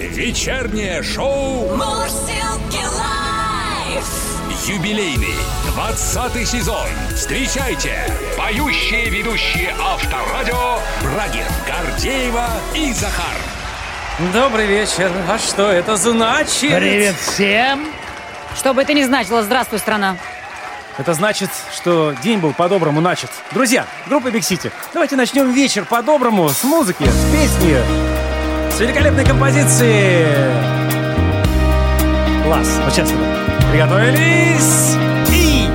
Вечернее шоу Мурзилки лайф. юбилейный 20 сезон. Встречайте поющие ведущие Авторадио Брагин, Гордеева и Захар. Добрый вечер. А что это значит? Привет всем! Что бы это ни значило, здравствуй, страна. Это значит, что день был по-доброму начат. Друзья, группа Big City, давайте начнем вечер по-доброму с музыки, с песни, с великолепной композиции. Класс. Вот. Приготовились. И...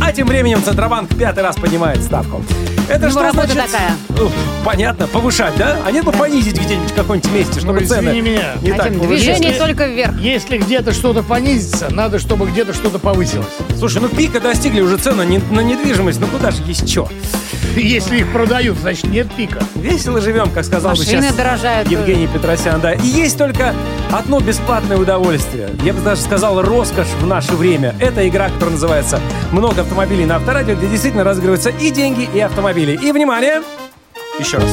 А тем временем Центробанк пятый раз поднимает ставку. Это Ну, что работа значит? такая. Ну, понятно, повышать, да? А нет бы понизить где-нибудь в каком-нибудь месте, чтобы Ну, цены меня. не так повышались. движение Если- только вверх. Если где-то что-то понизится, надо, чтобы где-то что-то повысилось. Слушай, ну пика достигли уже цены на недвижимость, ну куда же есть что? Если их продают, значит нет пика. Весело живем, как сказал бы Машины сейчас дорожают. Евгений Петросян, да. И есть только одно бесплатное удовольствие. Я бы даже сказал, роскошь в наше время. Это игра, которая называется «Много автомобилей на авторадио», где действительно разыгрываются и деньги, и автомобили. И, внимание, еще раз.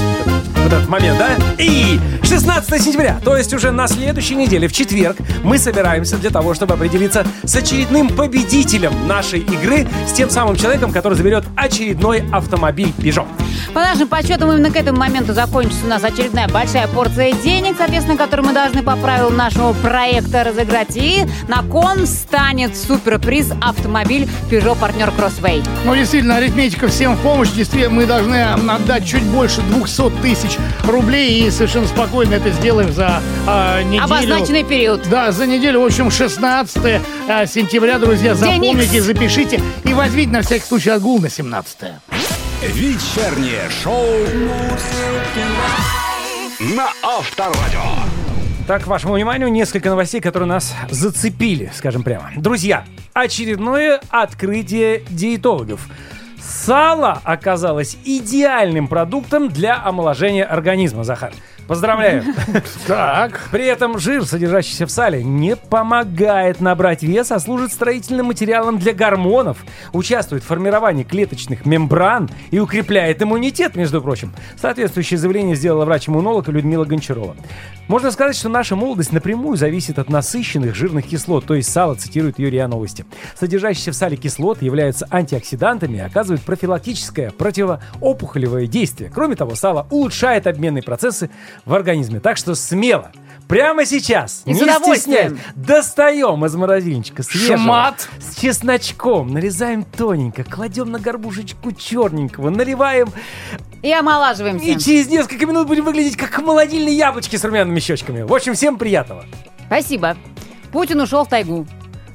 Вот этот момент, да? И 16 сентября, то есть уже на следующей неделе, в четверг, мы собираемся для того, чтобы определиться с очередным победителем нашей игры, с тем самым человеком, который заберет очередной автомобиль Peugeot. По нашим подсчетам, именно к этому моменту закончится у нас очередная большая порция денег, соответственно, которую мы должны по правилам нашего проекта разыграть. И на кон станет суперприз автомобиль Peugeot партнер Crossway. Ну, действительно, арифметика всем в помощь. Действительно, мы должны отдать чуть больше 200 тысяч рублей и совершенно спокойно это сделаем за а, неделю. Обозначенный период. Да, за неделю, в общем, 16 а, сентября, друзья, запомните, запишите и возьмите на всякий случай отгул на 17 Вечернее шоу на Авторадио. Так, к вашему вниманию несколько новостей, которые нас зацепили, скажем прямо. Друзья, очередное открытие диетологов. Сало оказалось идеальным продуктом для омоложения организма, Захар. Поздравляю. Так. При этом жир, содержащийся в сале, не помогает набрать вес, а служит строительным материалом для гормонов, участвует в формировании клеточных мембран и укрепляет иммунитет, между прочим. Соответствующее заявление сделала врач-иммунолог Людмила Гончарова. Можно сказать, что наша молодость напрямую зависит от насыщенных жирных кислот, то есть сало, цитирует РИА Новости. Содержащиеся в сале кислоты являются антиоксидантами и оказывают профилактическое противоопухолевое действие. Кроме того, сало улучшает обменные процессы в организме. Так что смело, прямо сейчас, И не стесняясь, достаем из морозильничка свежего, Шмат. с чесночком, нарезаем тоненько, кладем на горбушечку черненького, наливаем, И омолаживаемся. и через несколько минут будем выглядеть как молодильные яблочки с румяными щечками. В общем, всем приятного. Спасибо. Путин ушел в тайгу.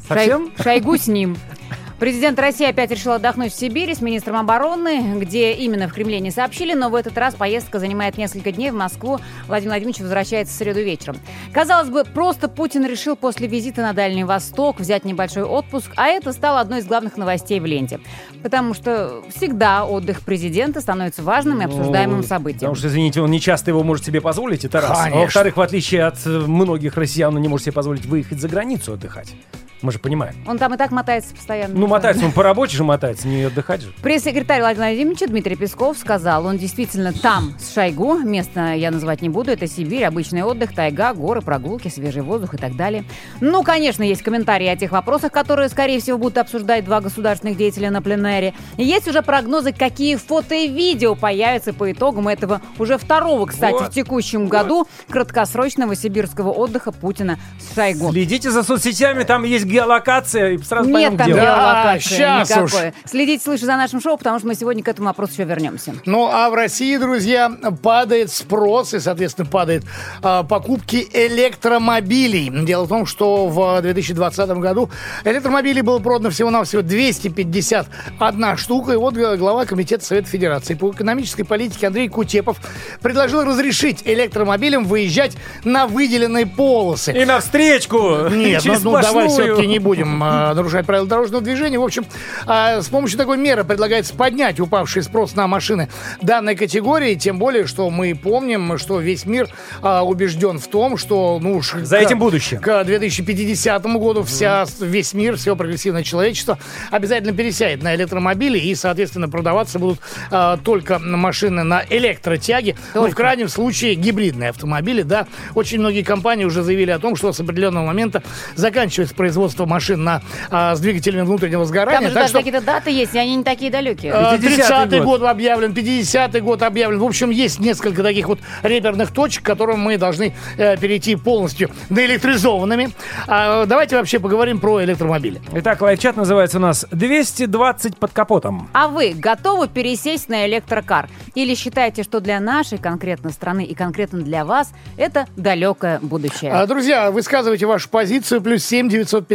Совсем? Шой- Шойгу с ним. Президент России опять решил отдохнуть в Сибири с министром обороны, где именно в Кремле не сообщили, но в этот раз поездка занимает несколько дней в Москву. Владимир Владимирович возвращается в среду вечером. Казалось бы, просто Путин решил после визита на Дальний Восток взять небольшой отпуск, а это стало одной из главных новостей в ленте. Потому что всегда отдых президента становится важным и обсуждаемым Ну, событием. Потому что, извините, он не часто его может себе позволить, это раз. А Конечно. во-вторых, в отличие от многих россиян, он не может себе позволить выехать за границу отдыхать. Мы же понимаем. Он там и так мотается постоянно. Ну, мотается он по работе же мотается, не отдыхать же. Пресс-секретарь Владимира Владимировича Дмитрий Песков сказал, он действительно там, с Шойгу, место я называть не буду, это Сибирь, обычный отдых, тайга, горы, прогулки, свежий воздух и так далее. Ну, конечно, есть комментарии о тех вопросах, которые, скорее всего, будут обсуждать два государственных деятеля на пленэре. Есть уже прогнозы, какие фото и видео появятся по итогам этого уже второго, кстати, Вот. в текущем году краткосрочного сибирского отдыха Путина с Шойгу. Следите за соцсетями, там есть геолокация, и сразу поймем, Нет там где он. Да, геолокации щас уж. никакой. Следите, слушайте за нашим шоу, потому что мы сегодня к этому вопросу еще вернемся. Ну, а в России, друзья, падает спрос и, соответственно, падает а, покупки электромобилей. Дело в том, что в 2020 году электромобилей было продано всего-навсего 251 штука. И вот глава Комитета Совета Федерации по экономической политике Андрей Кутепов предложил разрешить электромобилям выезжать на выделенные полосы. И навстречку! Нет, ну, через ну, давай сплошную. Все-таки не будем а, нарушать правила дорожного движения. В общем, а, с помощью такой меры предлагается поднять упавший спрос на машины данной категории, тем более, что мы помним, что весь мир а, убежден в том, что ну уж За к- этим будущее. К 2050 году вся, весь мир, все прогрессивное человечество обязательно пересядет на электромобили и, соответственно, продаваться будут а, только машины на электротяге. Ну, в крайнем случае, гибридные автомобили, да. Очень многие компании уже заявили о том, что с определенного момента заканчивается производство машин на, а, с двигателями внутреннего Там сгорания. же Так даже что какие-то даты есть, и они не такие далекие. э, 50-й 30-й год. год объявлен, 50-й год объявлен. В общем, есть несколько таких вот реперных точек, к которым мы должны э, перейти полностью наэлектризованными. А, давайте вообще поговорим про электромобили. Итак, лайфчат называется у нас 220 под капотом. А вы готовы пересесть на электрокар? Или считаете, что для нашей конкретно страны и конкретно для вас это далекое будущее? А, Друзья, высказывайте вашу позицию. Плюс 7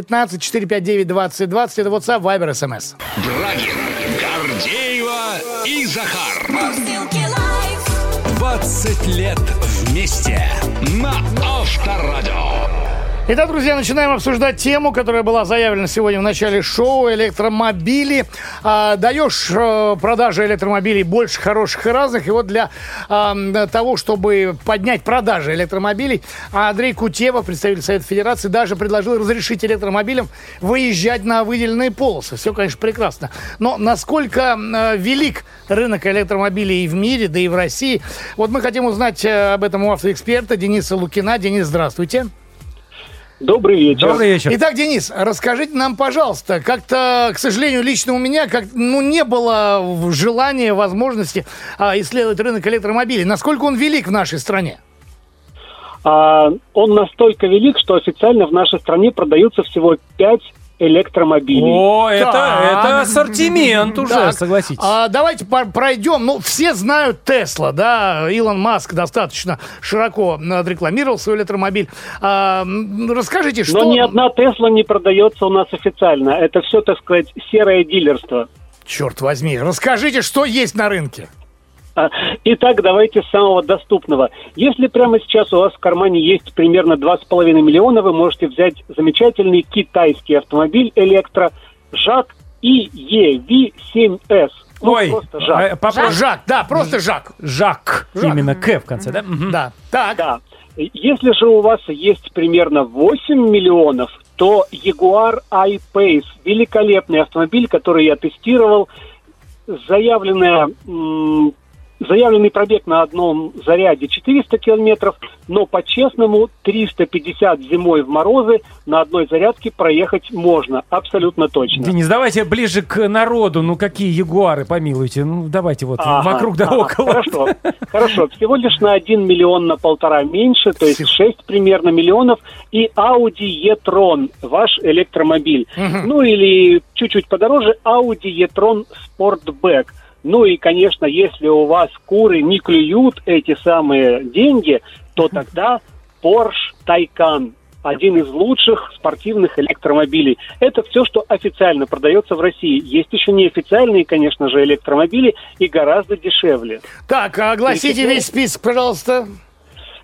915 459 20 20. Это WhatsApp, Viber, SMS. Брагин, Гордеева и Захар. Мурзилки лайф. 20 лет вместе на Авторадио. Итак, друзья, начинаем обсуждать тему, которая была заявлена сегодня в начале шоу «Электромобили». А, даешь э, продажи электромобилей больше хороших и разных. И вот для а, того, чтобы поднять продажи электромобилей, Андрей Кутева, представитель Совета Федерации, даже предложил разрешить электромобилям выезжать на выделенные полосы. Все, конечно, прекрасно. Но насколько э, велик рынок электромобилей и в мире, да и в России, вот мы хотим узнать э, об этом у автоэксперта Дениса Лукина. Денис, здравствуйте. Добрый вечер. Добрый вечер. Итак, Денис, расскажите нам, пожалуйста, как-то, к сожалению, лично у меня как, ну, не было желания, возможности а, исследовать рынок электромобилей. Насколько он велик в нашей стране? А, он настолько велик, что официально в нашей стране продаются всего 5 электромобилей. О, это, Так. это ассортимент уже, Так, согласитесь. а, давайте по- пройдем. Ну, все знают Тесла, да. Илон Маск достаточно широко отрекламировал свой электромобиль. А, расскажите, что... Но ни одна Тесла не продается у нас официально. Это все, так сказать, серое дилерство. Черт возьми, расскажите, что есть на рынке. Итак, давайте с самого доступного. Если прямо сейчас у вас в кармане есть примерно 2,5 миллиона, вы можете взять замечательный китайский автомобиль электро ЖАК EV7S. Ну, Ой, просто ЖАК. э, попро- Жак, да, просто Жак. Жак. Жак. Именно К в конце, да? Мгм. Да, так. Да. Если же у вас есть примерно 8 миллионов, то Jaguar I-Pace – великолепный автомобиль, который я тестировал. Заявленная, м, заявленный пробег на одном заряде 400 километров, но по-честному 350 зимой в морозы на одной зарядке проехать можно, абсолютно точно. Денис, давайте ближе к народу. Ну, какие ягуары, помилуйте. Ну, давайте вот Ага, вокруг да ага, около. Хорошо, хорошо. Всего лишь на 1 миллион на полтора меньше, то есть 6 примерно миллионов. И Audi e-tron, ваш электромобиль. Ну или чуть-чуть подороже Audi e-tron Sportback. Ну и, конечно, если у вас куры не клюют эти самые деньги, то тогда Porsche Taycan. Один из лучших спортивных электромобилей. Это все, что официально продается в России. Есть еще неофициальные, конечно же, электромобили и гораздо дешевле. Так, огласите весь список, пожалуйста.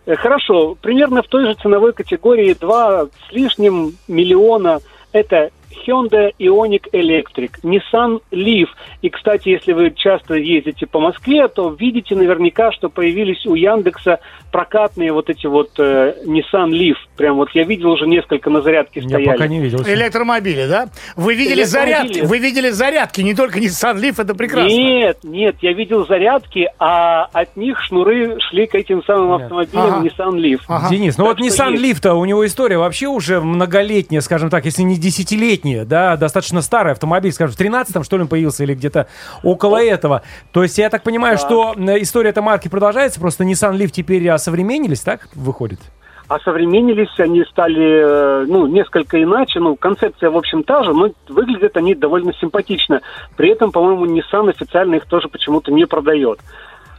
Э, Хорошо, примерно в той же ценовой категории 2 с лишним миллиона это Hyundai Ioniq Electric, Nissan Leaf. И, кстати, если вы часто ездите по Москве, то видите наверняка, что появились у Яндекса прокатные вот эти вот э, Nissan Leaf. Прям вот я видел уже несколько на зарядке Я стояли. пока не видел. Электромобили, да? Вы видели зарядки? Вы видели зарядки, не только Nissan Leaf, это прекрасно. Нет, нет, я видел зарядки, а от них шнуры шли к этим самым Нет. автомобилям Ага. Nissan Leaf. Ага. Денис, ну Так вот Nissan. Leaf-то, у него история вообще уже многолетняя, скажем так, если не десятилетняя, да, достаточно старый автомобиль, скажем, в 13-м, что ли, он появился, или где-то около этого. То есть я так понимаю, что э, история этой марки продолжается, просто Nissan Leaf теперь осовременились, так выходит? осовременились, они стали, э, ну, несколько иначе, ну, концепция, в общем, та же, но выглядят они довольно симпатично. При этом, по-моему, Nissan официально их тоже почему-то не продает.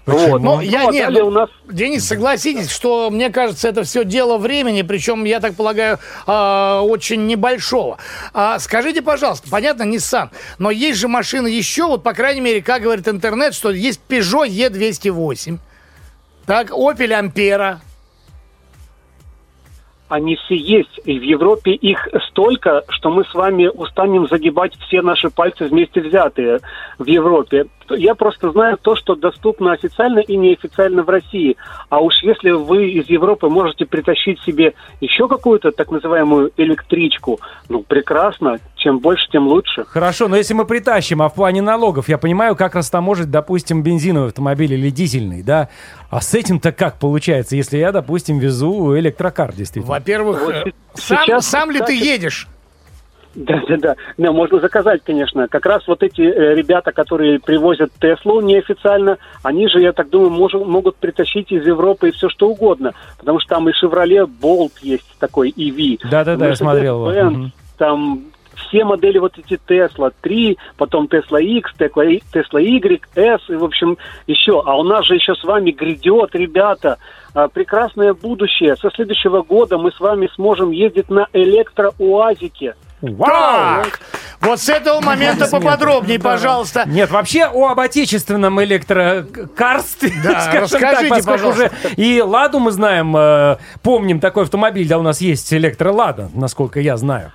Вот. Ну, Ну, я а не, ну, у нас Денис, согласитесь, что, мне кажется, это все дело времени, причем, я так полагаю, а, очень небольшого. А, скажите, пожалуйста, понятно, Nissan, но есть же машины еще, вот, по крайней мере, как говорит интернет, что есть Peugeot E208, так, Opel Ampera, они все есть. И в Европе их столько, что мы с вами устанем загибать все наши пальцы вместе взятые в Европе. Я просто знаю то, что доступно официально и неофициально в России. А уж если вы из Европы можете притащить себе еще какую-то так называемую электричку, ну, прекрасно. Чем больше, тем лучше. Хорошо, но если мы притащим, а в плане налогов, я понимаю, как растаможить, допустим, бензиновый автомобиль или дизельный, да? А с этим-то как получается, если я, допустим, везу электрокар, действительно? Во-первых, Вот э, сейчас, сам, сам ли ты кстати, едешь? Да, да, да. Да, можно заказать, конечно. Как раз вот эти э, ребята, которые привозят Теслу неофициально, они же, я так думаю, мож- могут притащить из Европы все что угодно. Потому что там и Chevrolet Bolt есть такой EV. Да-да-да, я Mercedes-Benz, смотрел его. Там все модели вот эти Tesla 3, потом Tesla X, Tesla, Y- Tesla Y, S, и, в общем, еще. А у нас же еще с вами грядет, ребята, а, прекрасное будущее. Со следующего года мы с вами сможем ездить на электроуазике. Так, вот с этого момента поподробнее, пожалуйста. Нет, вообще о об отечественном электрокарстве, Да, расскажите, так, поскольку пожалуйста. уже и Ладу мы знаем, э, помним такой автомобиль, да, у нас есть электролада, насколько я знаю.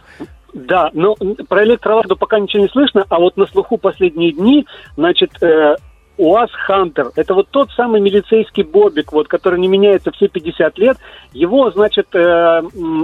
Да, но про электроладу пока ничего не слышно, а вот на слуху последние дни, значит, э, УАЗ Хантер, это вот тот самый милицейский бобик, вот, который не меняется все 50 лет, его, значит, э,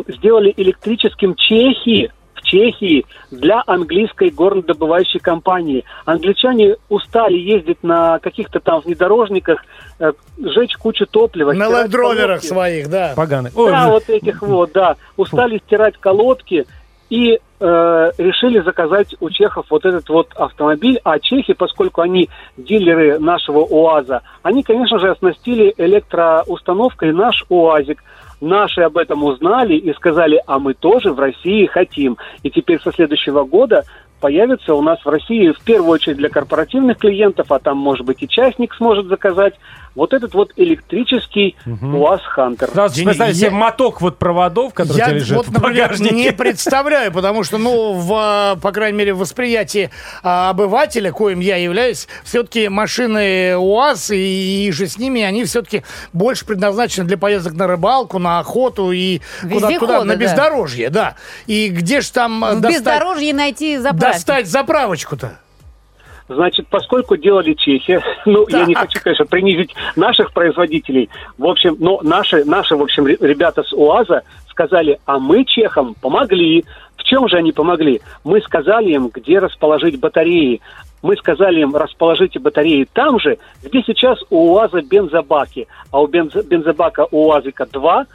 сделали электрическим Чехии, в Чехии для английской горнодобывающей компании. Англичане устали ездить на каких-то там внедорожниках, э, жечь кучу топлива. На лендроверах колодки. своих, да. Поганый. Ой, Да, ну, вот этих вот, да. Устали стирать колодки и э, решили заказать у чехов вот этот вот автомобиль. А чехи, поскольку они дилеры нашего УАЗа, они, конечно же, оснастили электроустановкой наш УАЗик. Наши об этом узнали и сказали, а мы тоже в России хотим. И теперь со следующего года появится у нас в России в первую очередь для корпоративных клиентов, а там, может быть, и частник сможет заказать, вот этот вот электрический УАЗ Хантер. Сразу себе я- моток вот проводов, который Я лежит вот, в например, багажнике. не представляю, потому что, ну, в, а, по крайней мере, в восприятии а, обывателя, коим я являюсь, все-таки машины УАЗ и, и же с ними, они все-таки больше предназначены для поездок на рыбалку, на охоту и куда-то туда, на да. бездорожье, да. И где же там В достать, бездорожье найти заправки. достать заправочку-то? Значит, поскольку делали чехи, ну, я не Так. хочу, конечно, принизить наших производителей, в общем, но наши, наши, в общем, ре- ребята с УАЗа сказали, а мы чехам помогли. В чем же они помогли? Мы сказали им, где расположить батареи. Мы сказали им, расположите батареи там же, где сейчас у УАЗа бензобаки. А у бензо- бензобака у УАЗика два,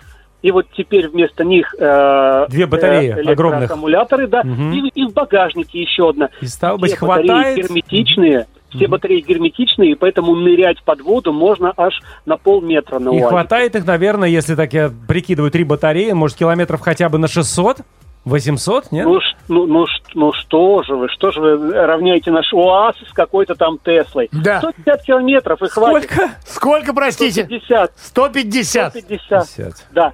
и вот теперь вместо них э, Две батареи э, огромных. электроаккумуляторы, да, Мгм. и, и в багажнике еще одна. И стало Все быть, батареи хватает? герметичные, все батареи герметичные, и поэтому нырять под воду можно аж на полметра на И УАЗике. хватает их, наверное, если так я прикидываю, три батареи, может, километров хотя бы на 600? 800, нет? Ну, ну, ну, ну что же вы, что же вы равняете наш УАЗ с какой-то там Теслой? Да. 150 километров и хватит. Сколько? Сколько, простите? 150. 150. 150. 50. Да.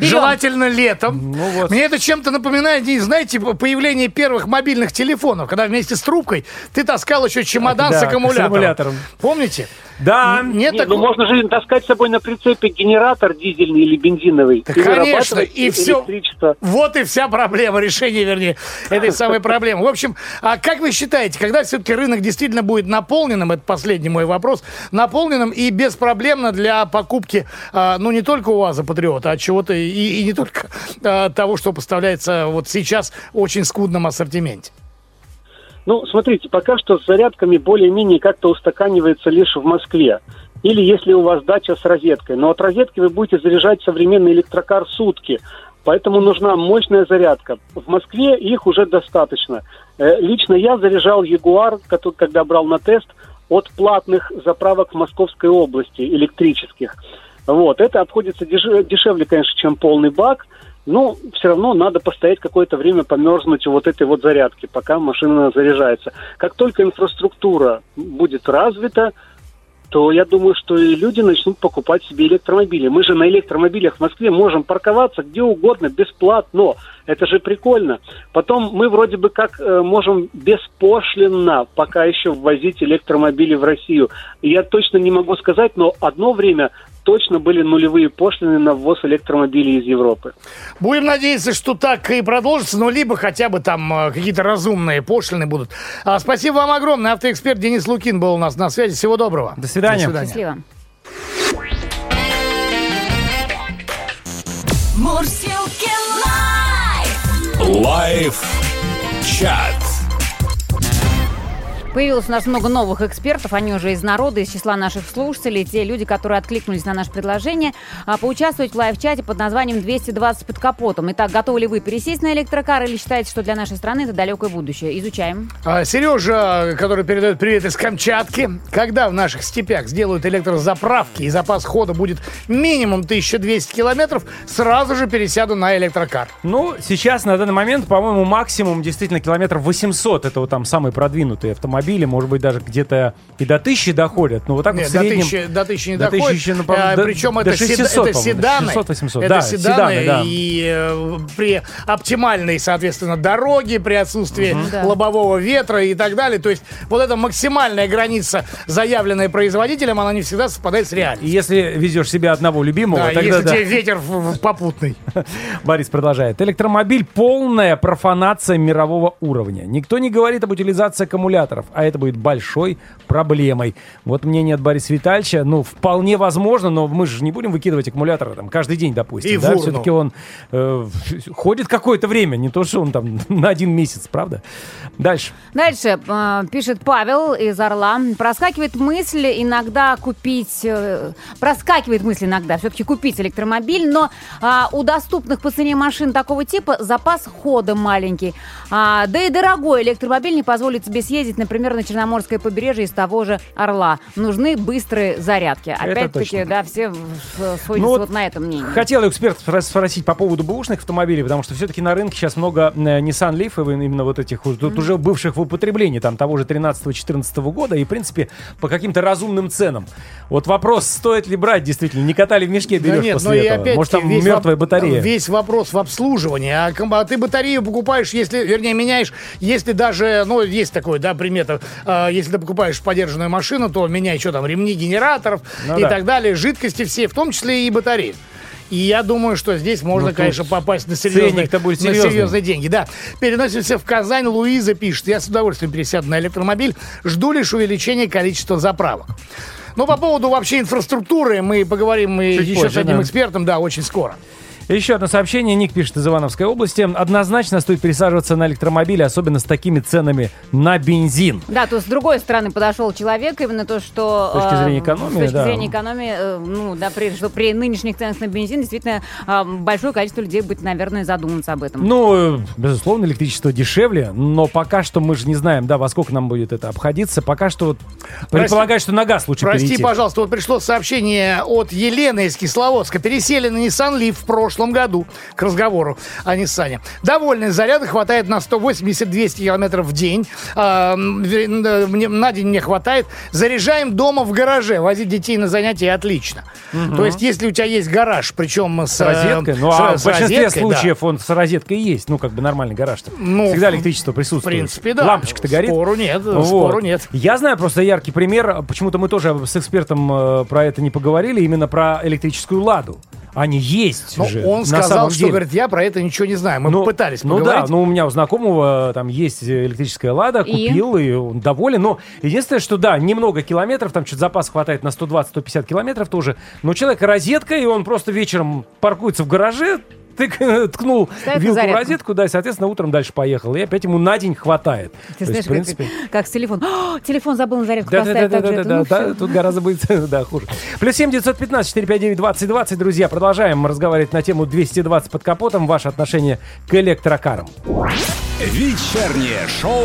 Желательно летом. Ну вот. Мне это чем-то напоминает, не знаете, появление первых мобильных телефонов, когда вместе с трубкой ты таскал еще чемодан Да, с с аккумулятором. аккумулятором. Помните? Да. Нет Нет, ну такого? можно же таскать с собой на прицепе генератор дизельный или бензиновый. Да, и конечно, и все. электричество. Вот и вся проблема, решение, вернее, этой самой проблемы. В общем, а как вы считаете, когда все-таки рынок действительно будет наполненным, это последний мой вопрос, наполненным и беспроблемно для покупки, а, ну, не только УАЗа Патриота, а чего-то и, и не только а, того, что поставляется вот сейчас в очень скудном ассортименте? Ну, смотрите, пока что с зарядками более-менее как-то устаканивается лишь в Москве. Или если у вас дача с розеткой. Но от розетки вы будете заряжать современный электрокар сутки. Поэтому нужна мощная зарядка. В Москве их уже достаточно. Э, Лично я заряжал Ягуар, когда брал на тест, от платных заправок в Московской области, электрических. Вот. Это обходится деш- дешевле, конечно, чем полный бак, но все равно надо постоять какое-то время, померзнуть у вот этой вот зарядки, пока машина заряжается. Как только инфраструктура будет развита, то я думаю, что и люди начнут покупать себе электромобили. Мы же на электромобилях в Москве можем парковаться где угодно, бесплатно. Это же прикольно. Потом мы вроде бы как э, можем беспошлинно пока еще ввозить электромобили в Россию. Я точно не могу сказать, но одно время точно были нулевые пошлины на ввоз электромобилей из Европы. Будем надеяться, что так и продолжится, ну, либо хотя бы там э, какие-то разумные пошлины будут. А, спасибо вам огромное. Автоэксперт Денис Лукин был у нас на связи. Всего доброго. До свидания. Счастливо. Мурзилки Live. Live чат. Появилось у нас много новых экспертов, они уже из народа, из числа наших слушателей, те люди, которые откликнулись на наше предложение, а, поучаствовать в live -чате под названием «220 под капотом». Итак, готовы ли вы пересесть на электрокар или считаете, что для нашей страны это далекое будущее? Изучаем. А, Сережа, который передает привет из Камчатки. Когда в наших степях сделают электрозаправки и запас хода будет минимум 1200 километров, сразу же пересяду на электрокар. Ну, сейчас, на данный момент, по-моему, максимум действительно километров 800. Это вот там самые продвинутые автомобили. Может быть, даже где-то и до 1000 доходят. Но вот так Нет, вот в до, среднем... тысячи, до тысячи не до доходит. тысячи, ну, А, до- причем до это, седа- 600, это седаны. 600-800. Это Да, седаны, седаны, да. и э, при оптимальной, соответственно, дороге, при отсутствии Да. лобового ветра и так далее. То есть вот эта максимальная граница, заявленная производителем, она не всегда совпадает с И реальностью. если везешь себя одного любимого, Да, тогда если да. тебе ветер в- в попутный. Борис продолжает. Электромобиль – полная профанация мирового уровня. Никто не говорит об утилизации аккумуляторов, а это будет большой проблемой. Вот мнение от Бориса Витальевича. Ну, вполне возможно, но мы же не будем выкидывать аккумуляторы там каждый день, допустим. И да? Все-таки он э, ходит какое-то время, не то, что он там на один месяц, правда? Дальше. Дальше э, пишет Павел из Орла. Проскакивает мысль иногда купить... э, проскакивает мысль иногда все-таки купить электромобиль, но а, у доступных по цене машин такого типа запас хода маленький. А, да и дорогой электромобиль не позволит себе съездить, например, на Черноморское побережье из того же Орла. Нужны быстрые зарядки. Опять-таки, да, все сходятся Ну вот вот на этом мнении. Хотел спро- спросить по поводу бэушных автомобилей, потому что все-таки на рынке сейчас много э, Nissan Leaf, именно вот этих вот тут уже бывших в употреблении, там того же 13-14 года, и, в принципе, по каким-то разумным ценам. Вот вопрос, стоит ли брать, действительно, не катали в мешке Да берешь нет, после ну и этого. опять Может, там мертвая батарея. Весь вопрос в обслуживании. А, а ты батарею покупаешь, если, вернее, меняешь, если даже, ну, есть такое, да, примета, а, если ты покупаешь подержанную машину, то меняй, что там, ремни генераторов Ну и да. так далее, жидкости все, в том числе и батареи. И я думаю, что здесь можно, Ну, конечно, попасть на серьезные, будет на серьезные деньги. Да. Переносимся в Казань. Луиза пишет, я с удовольствием пересяду на электромобиль, жду лишь увеличения количества заправок. Ну, по поводу вообще инфраструктуры мы поговорим Чуть еще позже, с одним да. экспертом, да, очень скоро. Еще одно сообщение. Ник пишет из Ивановской области. Однозначно стоит пересаживаться на электромобили, особенно с такими ценами на бензин. Да, то с другой стороны подошел человек, именно то, что... С точки э, зрения экономии, С точки да. зрения экономии, э, ну, да, при, что при нынешних ценах на бензин действительно э, большое количество людей будет, наверное, задуматься об этом. Ну, безусловно, электричество дешевле, но пока что мы же не знаем, да, во сколько нам будет это обходиться. Пока что вот предполагаю, что на газ лучше Прости, перейти. пожалуйста, вот пришло сообщение от Елены из Кисловодска. Пересели на Nissan Leaf в прошлом году к разговору о Ниссане. Довольны, заряда хватает на 180-200 километров в день. А, мне- на день мне хватает. Заряжаем дома в гараже. Возить детей на занятия отлично. То есть, если у тебя есть гараж, причем с, С розеткой. Ну, с- а с в большинстве розеткой, да. случаев он с розеткой есть. Ну, как бы нормальный гараж-то. Ну, Всегда в- электричество В присутствует. принципе, да. Лампочка-то горит. Спору нет, Вот. спору нет. Я знаю просто яркий пример. Почему-то мы тоже с экспертом э, про это не поговорили. Именно про электрическую ладу. Они есть Но же. он на сказал, самом что, деле. говорит, я про это ничего не знаю. Мы Ну, пытались Ну поговорить. да, ну у меня у знакомого там есть электрическая лада, И? купил, и он доволен. Но единственное, что да, немного километров, там что-то запас хватает на 120-150 километров тоже. Но у человека розетка, и он просто вечером паркуется в гараже, тык- ткнул Ставит вилку в розетку, да, и, соответственно, утром дальше поехал. И опять ему на день хватает. Ты То есть, знаешь, в принципе... как, как с телефоном. О, телефон забыл на зарядку Да, да, поставить. да, да, да, да, ну, да, всё. тут гораздо будет да, хуже. Плюс 7 915 459 20 20, друзья, продолжаем разговаривать на тему 220 под капотом, ваше отношение к электрокарам. Вечернее шоу.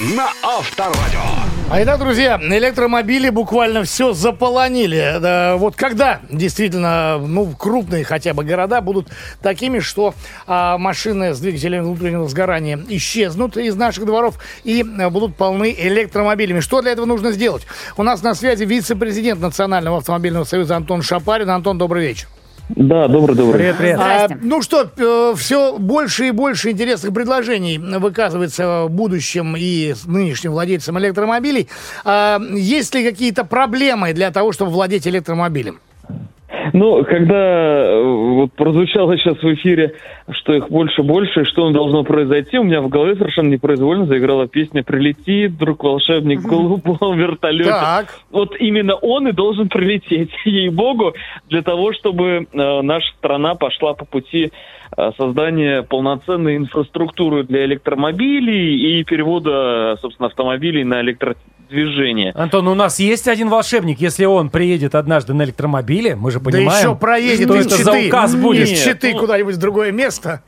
На Авторадио. А итак, друзья, электромобили буквально все заполонили. Да, вот когда действительно, ну, крупные хотя бы города будут такими, что а, машины с двигателями внутреннего сгорания исчезнут из наших дворов и а, будут полны электромобилями. Что для этого нужно сделать? У нас на связи вице-президент Национального автомобильного союза Антон Шапарин. Антон, добрый вечер. Да, добрый-добрый. Привет, привет. А, ну что, все больше и больше интересных предложений выказывается будущим и нынешним владельцам электромобилей. А, есть ли какие-то проблемы для того, чтобы владеть электромобилем? Ну, когда э, вот прозвучало сейчас в эфире, что их больше больше, и что должно произойти, у меня в голове совершенно непроизвольно заиграла песня «Прилети, друг волшебник в голубом вертолете». Так. Вот именно он и должен прилететь, ей-богу, для того, чтобы э, наша страна пошла по пути э, создания полноценной инфраструктуры для электромобилей и перевода, собственно, автомобилей на электродвижение. Антон, у нас есть один волшебник. Если он приедет однажды на электромобиле, мы же Да понимаем, еще проедет что из это за Читы. указ будет. Из Читы Ну, куда-нибудь в другое место.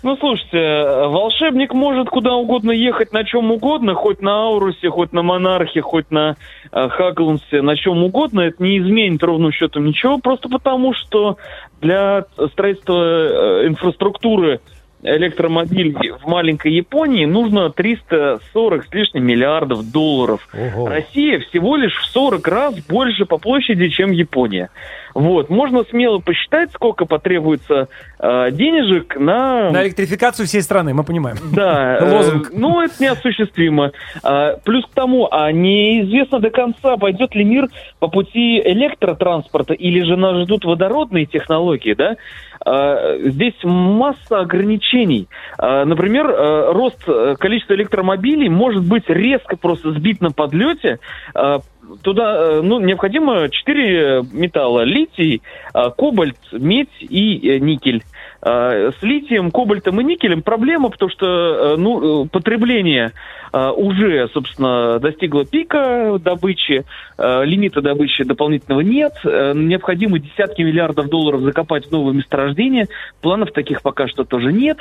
Ну, слушайте, волшебник может куда угодно ехать на чем угодно, хоть на Аурусе, хоть на Монархе, хоть на э, Хаглансе, на чем угодно. Это не изменит ровным счетом ничего, просто потому что для строительства э, инфраструктуры электромобилей в маленькой Японии нужно 340 с лишним миллиардов долларов. Ого. Россия всего лишь в 40 раз больше по площади, чем Япония. Вот, можно смело посчитать, сколько потребуется э, денежек на На электрификацию всей страны, мы понимаем. да, э, Лозунг. ну, это неосуществимо. А, плюс к тому, а неизвестно до конца, пойдет ли мир по пути электротранспорта или же нас ждут водородные технологии, да? А, здесь масса ограничений. А, например, э, рост э, количества электромобилей может быть резко просто сбит на подлете. А, Туда э, ну, необходимо четыре металла. Литий, кобальт, медь и никель. А, С литием, кобальтом и никелем проблема, потому что э, ну, э, потребление а, уже, собственно, достигло пика добычи, э, лимита добычи дополнительного нет, Э, необходимо десятки миллиардов долларов закопать в новые месторождения, планов таких пока что тоже нет.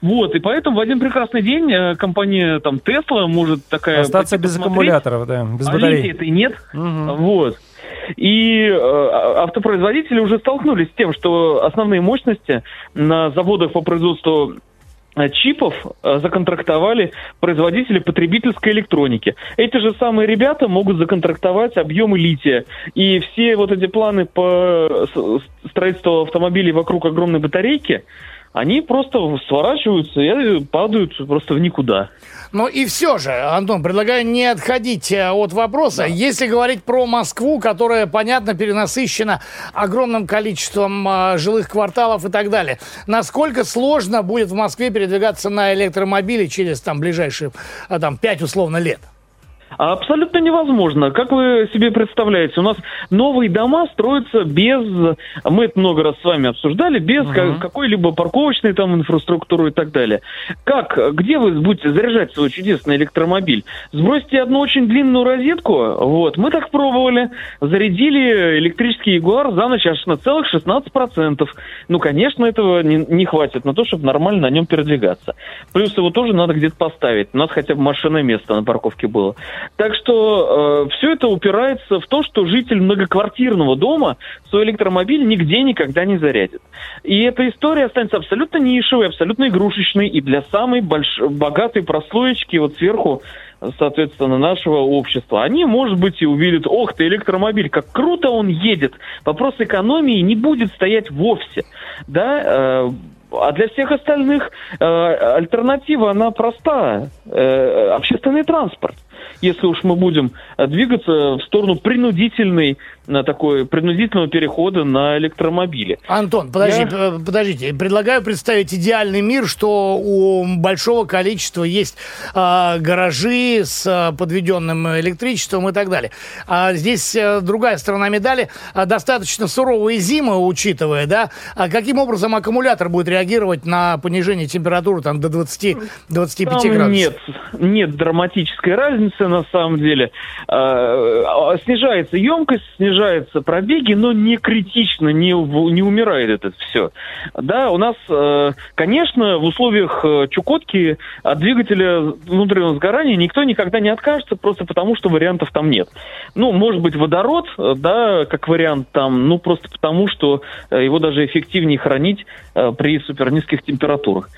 Вот, и поэтому в один прекрасный день компания там Tesla может такая... Остаться без аккумуляторов, да, без а батарей. лития-то и нет. Мгм. Вот. И э, автопроизводители уже столкнулись с тем, что основные мощности на заводах по производству э, чипов э, законтрактовали производители потребительской электроники. Эти же самые ребята могут законтрактовать объемы лития. И все вот эти планы по с- строительству автомобилей вокруг огромной батарейки, они просто сворачиваются и падают просто в никуда. Ну и все же, Антон, предлагаю не отходить э, от вопроса. Если говорить про Москву, которая, понятно, перенасыщена огромным количеством э, жилых кварталов и так далее, насколько сложно будет в Москве передвигаться на электромобиле через там ближайшие э, там, 5 условно лет? Абсолютно невозможно. Как вы себе представляете, у нас новые дома строятся без, мы это много раз с вами обсуждали, без ка- какой-либо парковочной там инфраструктуры и так далее. Как, где вы будете заряжать свой чудесный электромобиль? Сбросьте одну очень длинную розетку, вот, мы так пробовали, зарядили электрический Ягуар за ночь аж на целых 16%. Ну, конечно, этого не, не хватит на то, чтобы нормально на нем передвигаться. Плюс его тоже надо где-то поставить. У нас хотя бы машинное место на парковке было. Так что все это упирается в то, что житель многоквартирного дома свой электромобиль нигде никогда не зарядит. И эта история останется абсолютно нишевой, абсолютно игрушечной и для самой больш... богатой прослоечки вот сверху соответственно, нашего общества. Они, может быть, и увидят, ох ты, электромобиль, как круто он едет. Вопрос экономии не будет стоять вовсе. Да, э, а для всех остальных э, альтернатива, она проста. Э, общественный транспорт. Если уж мы будем э, двигаться в сторону принудительной, на такой принудительного перехода на электромобили. Антон, подожди, Я- э, подождите. Предлагаю представить идеальный мир, что у большого количества есть а, гаражи с а, подведенным электричеством и так далее. А здесь э, другая сторона медали. А, достаточно суровые зимы, учитывая, да, а каким образом аккумулятор будет реагировать на понижение температуры там, до 20-25 Там градусов? нет, нет драматической разницы на самом деле. А, Снижается емкость, снижаются пробеги, но не критично, не, не умирает это все. Да, у нас, э, конечно, в условиях э, Чукотки от двигателя внутреннего сгорания никто никогда не откажется, просто потому что вариантов там нет. Ну, может быть, водород, э, да, как вариант там, ну, просто потому что его даже эффективнее хранить при супернизких температурах.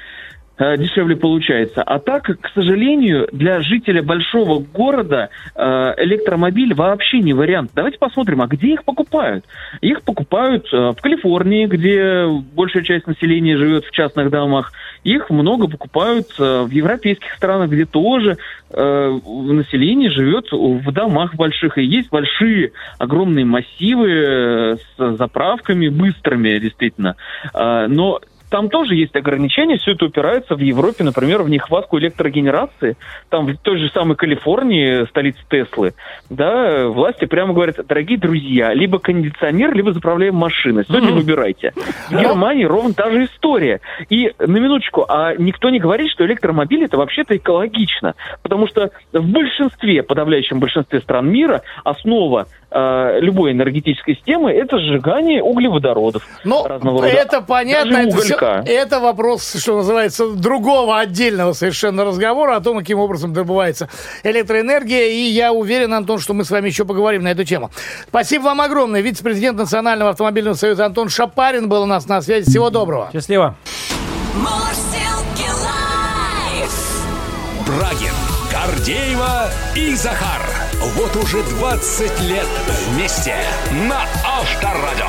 Э, дешевле получается. А так, к сожалению, для жителя большого города э, электромобиль вообще не вариант. Давайте посмотрим, а где их покупают? Их покупают э, в Калифорнии, где большая часть населения живет в частных домах. Их много покупают э, в европейских странах, где тоже э, население живет в домах больших. И есть большие, огромные массивы э, с заправками быстрыми, действительно. Э, но там тоже есть ограничения, все это упирается в Европе, например, в нехватку электрогенерации. Там в той же самой Калифорнии, столице Теслы, да, власти прямо говорят, дорогие друзья, либо кондиционер, либо заправляем машины. Сегодня выбирайте. В Германии ровно та же история. И на минуточку, а никто не говорит, что электромобиль это вообще-то экологично. Потому что в большинстве, подавляющем большинстве стран мира, основа э, любой энергетической системы это сжигание углеводородов Ну, разного рода. это понятно, это, уголька. это вопрос, что называется, другого отдельного совершенно разговора о том, каким образом добывается электроэнергия. И я уверен, Антон, что мы с вами еще поговорим на эту тему. Спасибо вам огромное. Вице-президент Национального автомобильного союза Антон Шапарин был у нас на связи. Всего доброго. Счастливо. Брагин, Гордеева и Захар. Вот уже 20 лет вместе на Авторадио.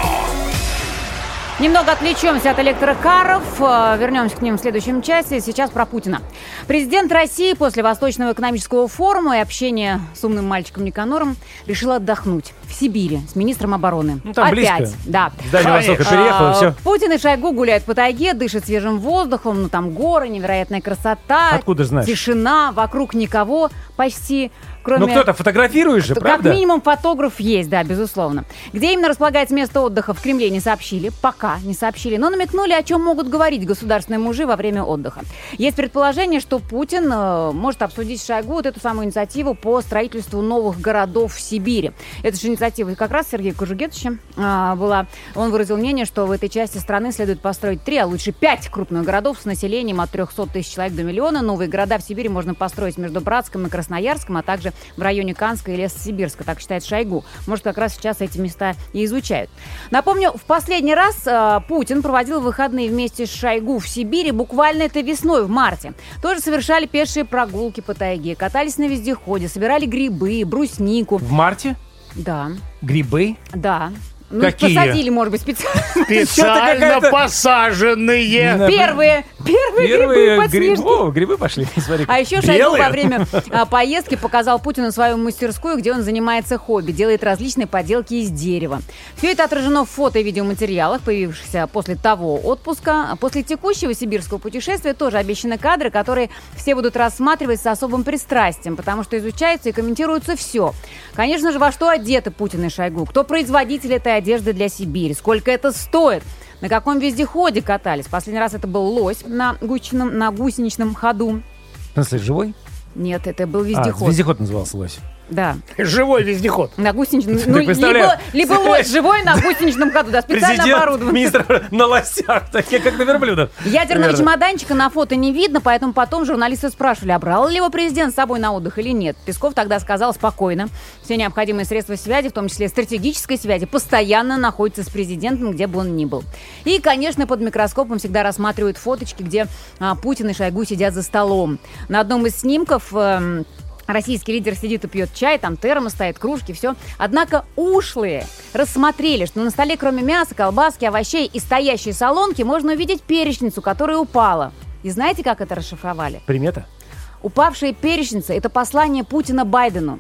Немного отвлечемся от электрокаров, э, вернемся к ним в следующем часе. Сейчас про Путина. Президент России после Восточного экономического форума и общения с умным мальчиком Никанором решил отдохнуть в Сибири с министром обороны. Ну, там Опять, близко. да. Востока и А, все. Путин и Шойгу гуляют по тайге, дышат свежим воздухом, ну там горы, невероятная красота. Откуда знаешь? Тишина, вокруг никого почти, кроме... Ну кто-то фотографируешь же, Как правда? минимум фотограф есть, да, безусловно. Где именно располагается место отдыха в Кремле не сообщили, пока не сообщили, но намекнули, о чем могут говорить государственные мужи во время отдыха. Есть предположение, что Путин э, может обсудить Шойгу вот эту самую инициативу по строительству новых городов в Сибири. Это же инициатива как раз Сергея Кожугетовича а, была. Он выразил мнение, что в этой части страны следует построить три, а лучше пять крупных городов с населением от 300 тысяч человек до миллиона. Новые города в Сибири можно построить между Братском и Красноярском, а также в районе Канска и Лесосибирска, так считает Шойгу. Может, как раз сейчас эти места и изучают. Напомню, в последний раз э, Путин проводил выходные вместе с Шойгу в Сибири буквально это весной, в марте. Тоже совершали пешие прогулки по тайге, катались на вездеходе, собирали грибы, бруснику. В марте Да, грибы. да. Ну, Какие? посадили, может быть, специально. Специально посаженные. Да. Первые, первые, грибы Первые подснежники. грибы. О, грибы пошли. Смотри. А еще Шойгу во время а, поездки показал Путину свою мастерскую, где он занимается хобби, делает различные поделки из дерева. Все это отражено в фото и видеоматериалах, появившихся после того отпуска. А После текущего сибирского путешествия тоже обещаны кадры, которые все будут рассматривать с особым пристрастием, потому что изучается и комментируется все. Конечно же, во что одеты Путин и Шойгу, кто производитель этой одежды для Сибири, сколько это стоит, на каком вездеходе катались. Последний раз это был лось на, гусеничном- на гусеничном ходу. В смысле, живой? Нет, это был А, вездеход. вездеход назывался лось. Да. Живой вездеход. На гусеничном... Ну, либо, либо лось живой на гусеничном ходу, да, специально оборудован. министр на лосях, такие как на верблюдах. Ядерного чемоданчика на фото не видно, поэтому потом журналисты спрашивали, а брал ли его президент с собой на отдых или нет. Песков тогда сказал спокойно. Все необходимые средства связи, в том числе стратегической связи, постоянно находятся с президентом, где бы он ни был. И, конечно, под микроскопом всегда рассматривают фоточки, где а, Путин и Шойгу сидят за столом. На одном из снимков... эм, Российский лидер сидит и пьет чай, там термос стоит, кружки, все. Однако ушлые рассмотрели, что на столе кроме мяса, колбаски, овощей и стоящей солонки можно увидеть перечницу, которая упала. И знаете, как это расшифровали? Примета? Упавшая перечница – это послание Путина Байдену.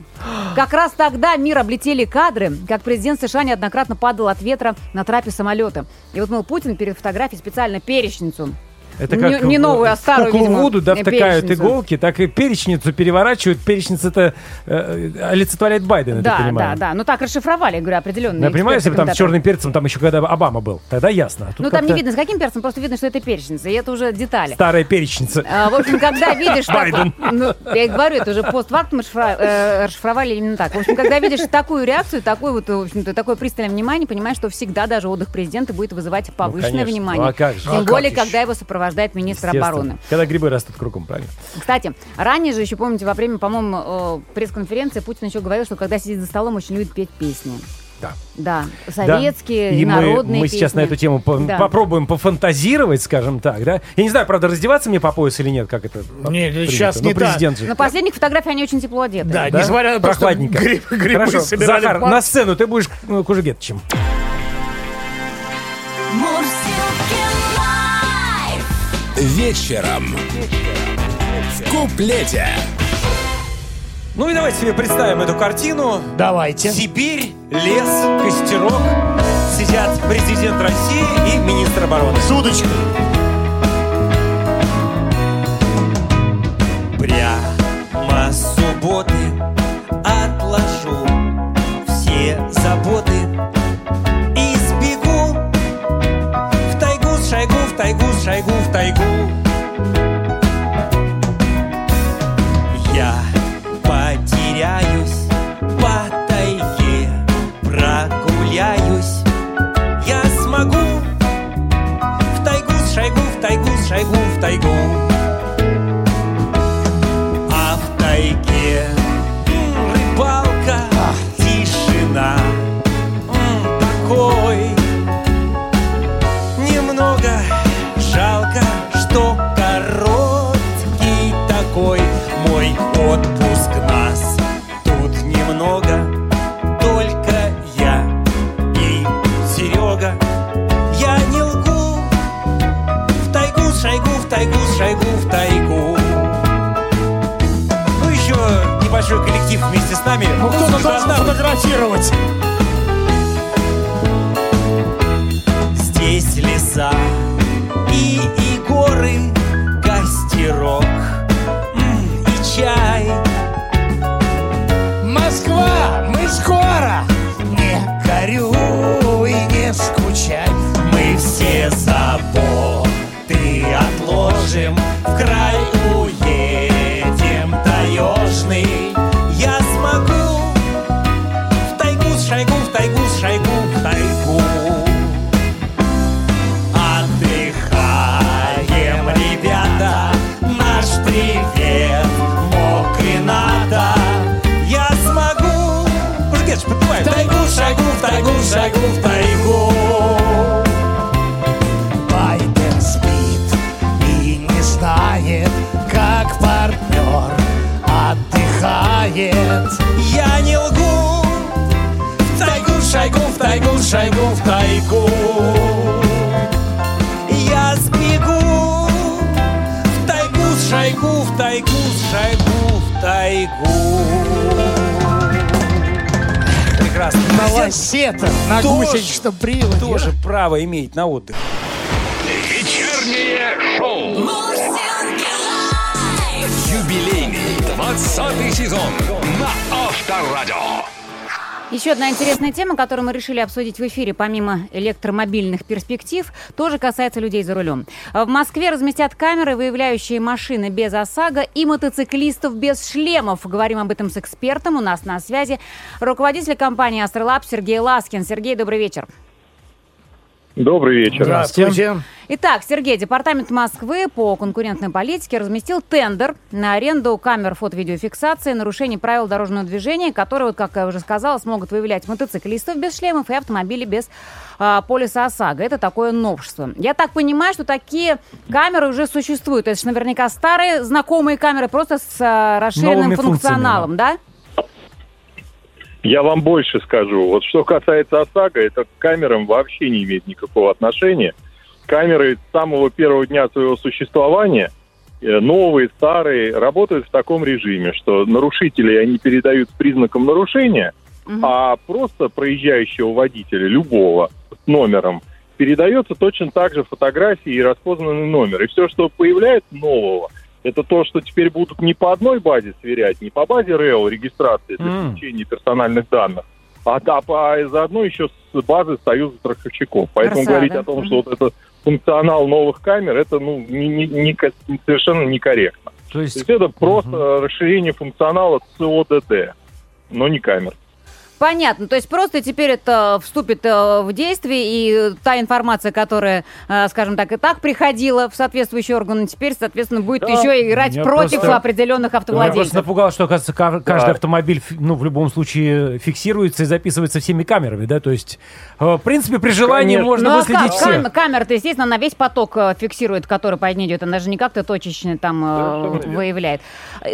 Как раз тогда мир облетели кадры, как президент США неоднократно падал от ветра на трапе самолета. И вот, мол, Путин перед фотографией специально перечницу. Это Не- как не в- новую, а старую, куклу видимо, Вуду, да, втыкают перечницу. иголки, так и перечницу переворачивают. Перечница это э, олицетворяет Байдена, Да, понимаю. да, да. Ну так расшифровали, говорю, определенно. Я понимаю, если бы там с черным перцем, там еще когда Обама был, тогда ясно. А Ну там не видно, с каким перцем, просто видно, что это перечница, и это уже детали. Старая перечница. А, в общем, когда видишь. Байден. Ну, я говорю, это уже постфактум э, расшифровали именно так. В общем, когда видишь такую реакцию, такой вот, в общем-то, такое пристальное внимание, понимаешь, что всегда даже отдых президента будет вызывать повышенное конечно. внимание. Ну, а как же? Тем А как более, когда его сопровождает министр обороны. Когда грибы растут кругом, правильно? Кстати, ранее же, еще помните, во время, по-моему, э, пресс-конференции Путин еще говорил, что когда сидит за столом, очень любит петь песни. Да. Да, Да. советские, И мы, народные мы сейчас на эту тему по- Да. попробуем пофантазировать, скажем так, да? Я не знаю, правда, раздеваться мне по пояс или нет, как это Нет, принято. сейчас Ну, не так. президент же. На последних фотографиях они очень тепло одеты. Да, Да? несмотря на то, что Прохладненько. гриб- грибы Хорошо, собирали Захар, на сцену ты будешь ну, Кужегетчем. Мурзилки Вечером. В куплете. Ну и давайте себе представим эту картину. Давайте. Сибирь, лес, костерок. Сидят президент России и министр обороны. С удочкой. Прямо с субботы отложу все заботы шайгу, в тайгу с небольшой коллектив вместе с нами. Ну, кто-то должна фотографировать. Здесь леса и, и горы, костерок и чай. Москва, мы скоро. Не горюй, не скучай. Мы все заботы отложим, в край шагу, в тайгу. Байден спит и не знает, как партнер отдыхает. Я не лгу, в тайгу, шайгу, в тайгу, шайгу, в тайгу. Я сбегу в тайгу, с шайгу, в тайгу, с шайгу, в тайгу. Прекрасно. На Тоже- гусеничном приводе. Тоже право имеет на отдых. Вечернее шоу. Юбилейный 20 сезон на Авторадио. Еще одна интересная тема, которую мы решили обсудить в эфире, помимо электромобильных перспектив, тоже касается людей за рулем. В Москве разместят камеры, выявляющие машины без ОСАГО и мотоциклистов без шлемов. Говорим об этом с экспертом. У нас на связи руководитель компании «Астролаб» Сергей Ласкин. Сергей, добрый вечер. Добрый вечер. Здравствуйте. Итак, Сергей, Департамент Москвы по конкурентной политике разместил тендер на аренду камер фото-видеофиксации нарушений правил дорожного движения, которые, вот, как я уже сказала, смогут выявлять мотоциклистов без шлемов и автомобили без а, полиса ОСАГО. Это такое новшество. Я так понимаю, что такие камеры уже существуют. Это же наверняка старые знакомые камеры, просто с а, расширенным Новыми функционалом, да? Я вам больше скажу. Вот что касается ОСАГО, это к камерам вообще не имеет никакого отношения. Камеры с самого первого дня своего существования, э, новые, старые, работают в таком режиме, что нарушителей они передают с признаком нарушения, Мгм. а просто проезжающего водителя, любого, с номером, передается точно так же фотографии и распознанный номер. И все, что появляется нового, это то, что теперь будут не по одной базе сверять, не по базе РЭО, регистрации для М. получения персональных данных, а, да, по, заодно еще с базы Союза страховщиков. Поэтому Красава, говорить да? о том, что вот это функционал новых камер, это ну, не- не- не совершенно некорректно. То То есть, есть это просто расширение функционала СОДД, но не камер. Понятно. То есть просто теперь это вступит э, в действие, и та информация, которая, э, скажем так, и так приходила в соответствующие органы, теперь, соответственно, будет Да. еще играть Я против просто- определенных Меня просто автовладельцев. напугало, что, оказывается, ка- каждый Да. автомобиль, ну, в любом случае, фиксируется и записывается всеми камерами, да, то есть, э, в принципе, при желании Конечно. можно Ну а выследить всех. Кам- камера-то, естественно, на весь поток фиксирует, который по ней идет. Она же не как-то точечно там верно. выявляет.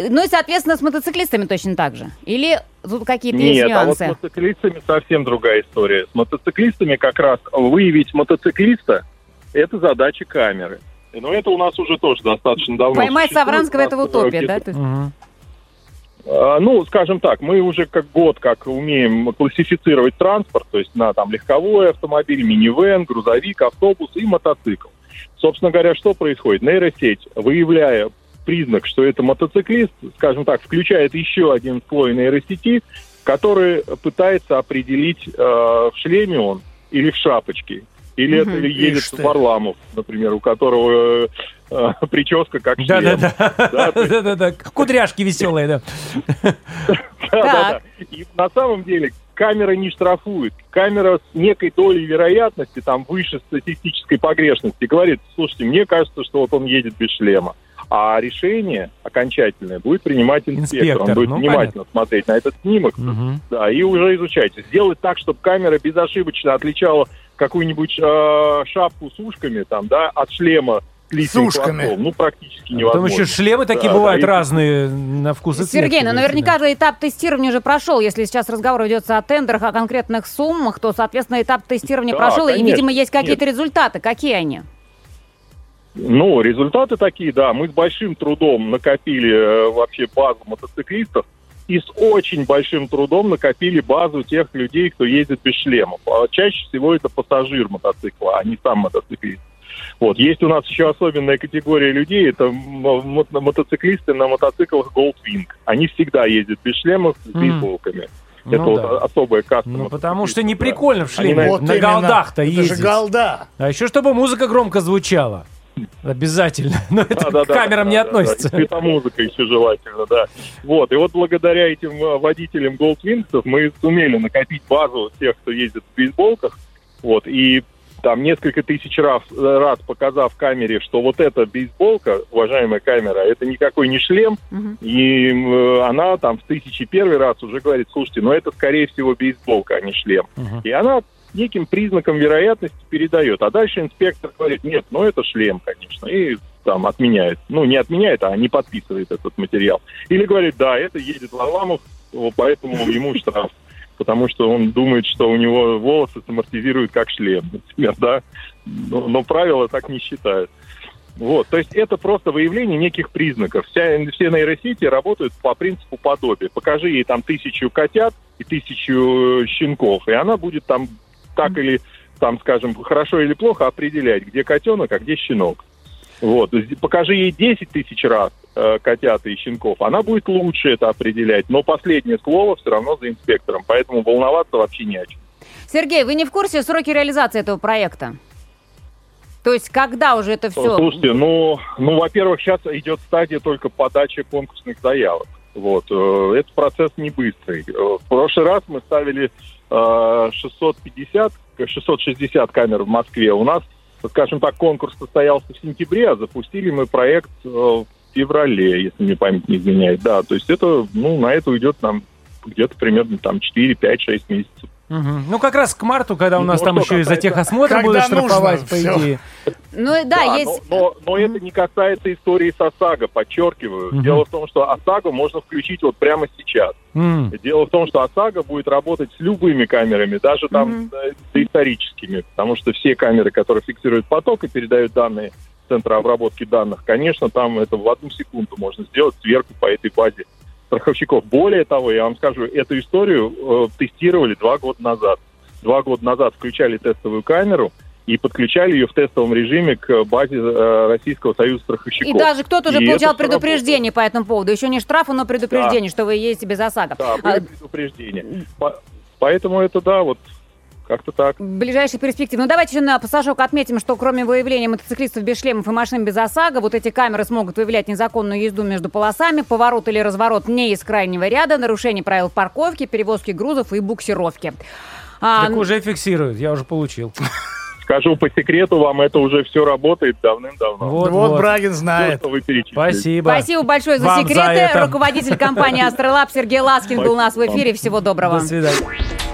Ну и, соответственно, с мотоциклистами точно так же. Или тут какие-то есть Нет, а вот нюансы? с мотоциклистами совсем другая история. С мотоциклистами как раз выявить мотоциклиста – это задача камеры. Но это у нас уже тоже достаточно давно Поймать. Савранского это утопия, где-то да? А, Ну, скажем так, мы уже как год как умеем классифицировать транспорт, то есть на там легковой автомобиль, минивэн, грузовик, автобус и мотоцикл. Собственно говоря, что происходит? Нейросеть, выявляя признак, что это мотоциклист, скажем так, включает еще один слой нейросети, который пытается определить, э, в шлеме он или в шапочке. Или Мгм. это едет. Варламов, например, у которого э, э, прическа как шлем. Да-да-да. Да-да-да. Кудряшки веселые, да. Да, да, Так. да. И на самом деле камера не штрафует. Камера с некой долей вероятности, там выше статистической погрешности, говорит, слушайте, мне кажется, что вот он едет без шлема. А решение окончательное будет принимать инспектор. Инспектор, Он будет ну, внимательно смотреть на этот снимок Мгм. да, и уже изучать. Сделать так, чтобы камера безошибочно отличала какую-нибудь э, шапку с ушками там, да, от шлема с ушками. хвостом. Ну, практически А невозможно. еще шлемы такие Да, бывают да, и- разные на вкус и цвет. Сергей, ну наверняка же этап тестирования уже прошел. Если сейчас разговор ведется о тендерах, о конкретных суммах, то, соответственно, этап тестирования Да, прошел, и, конечно. видимо, есть какие-то результаты. Какие они? Ну, результаты такие, да. Мы с большим трудом накопили э, вообще базу мотоциклистов и с очень большим трудом накопили базу тех людей, кто ездит без шлемов. А чаще всего это пассажир мотоцикла, а не сам мотоциклист. Вот. Есть у нас еще особенная категория людей, это мо- мотоциклисты на мотоциклах Goldwing. Они всегда ездят без шлемов с бейсболками. Ну это вот да. особая каста. Ну, потому что не да. прикольно в шлеме. на- Вот на именно. голдах-то Это ездить. же голда. А еще чтобы музыка громко звучала. Обязательно. Но это Да, да, к да, камерам да, не да, да. относится. И светомузыка еще желательно, да. Вот, и вот благодаря этим э, водителям Goldwings мы сумели накопить базу тех, кто ездит в бейсболках, вот, и там несколько тысяч раз, э, раз показав камере, что вот эта бейсболка, уважаемая камера, это никакой не шлем, Мгм. и э, она там в тысячи первый раз уже говорит, слушайте, ну это скорее всего бейсболка, а не шлем. Мгм. И она неким признаком вероятности передает. А дальше инспектор говорит, нет, ну это шлем, конечно. И там отменяет. Ну, не отменяет, а не подписывает этот материал. Или говорит, да, это едет Варламов, поэтому ему штраф. Потому что он думает, что у него волосы самортизируют как шлем, например, да. Но, но правила так не считают. Вот, то есть это просто выявление неких признаков. Вся, все нейросети работают по принципу подобия. Покажи ей там тысячу котят и тысячу щенков, и она будет там так или, там, скажем, хорошо или плохо определять, где котенок, а где щенок. Вот. Покажи ей 10 тысяч раз э, котят и щенков, она будет лучше это определять, но последнее слово все равно за инспектором, поэтому волноваться вообще не о чем. Сергей, вы не в курсе сроки реализации этого проекта? То есть, когда уже это все? Слушайте, ну, ну, во-первых, сейчас идет стадия только подачи конкурсных заявок. Вот, э, этот процесс не быстрый. Э, В прошлый раз мы ставили 650, 660 камер в Москве. У нас, скажем так, конкурс состоялся в сентябре, а запустили мы проект э, в феврале, если мне память не изменяет. Да, то есть это, ну, на это уйдет нам где-то примерно там 4, 5, 6 месяцев. Мгм. Ну, как раз к марту, когда у Ну, нас что там еще и за техосмотр будут штрафовать, нужно, по идее. Ну и да, есть... но, но- но это не касается истории с ОСАГО, подчеркиваю. Мгм. Дело в том, что ОСАГО можно включить вот прямо сейчас. М. Дело в том, что ОСАГО будет работать с любыми камерами, даже там э, доисторическими, потому что все камеры, которые фиксируют поток и передают данные в Центр обработки данных, конечно, там это в одну секунду можно сделать сверху по этой базе страховщиков. Более того, я вам скажу, эту историю э, тестировали два года назад. Два года назад включали тестовую камеру и подключали ее в тестовом режиме к базе э, Российского союза страховщиков. И даже кто-то уже получал предупреждение по этому поводу. Еще не штрафы, но предупреждение, что вы ездите без ОСАГО. Да, А. По- Поэтому это, да, вот Как-то так. В ближайшей перспективе. Ну, давайте еще на пассажок отметим, что кроме выявления мотоциклистов без шлемов и машин без ОСАГО, вот эти камеры смогут выявлять незаконную езду между полосами, поворот или разворот не из крайнего ряда, нарушение правил парковки, перевозки грузов и буксировки. А, Так уже фиксируют, я уже получил. Скажу по секрету, вам это уже все работает давным-давно. Вот, Вот, вот. Брагин знает. что вы перечислили. Спасибо. Спасибо большое за Вам за секреты. это. Руководитель компании «Астролаб» Сергей Ласкин был у нас в эфире. Всего доброго. До свидания.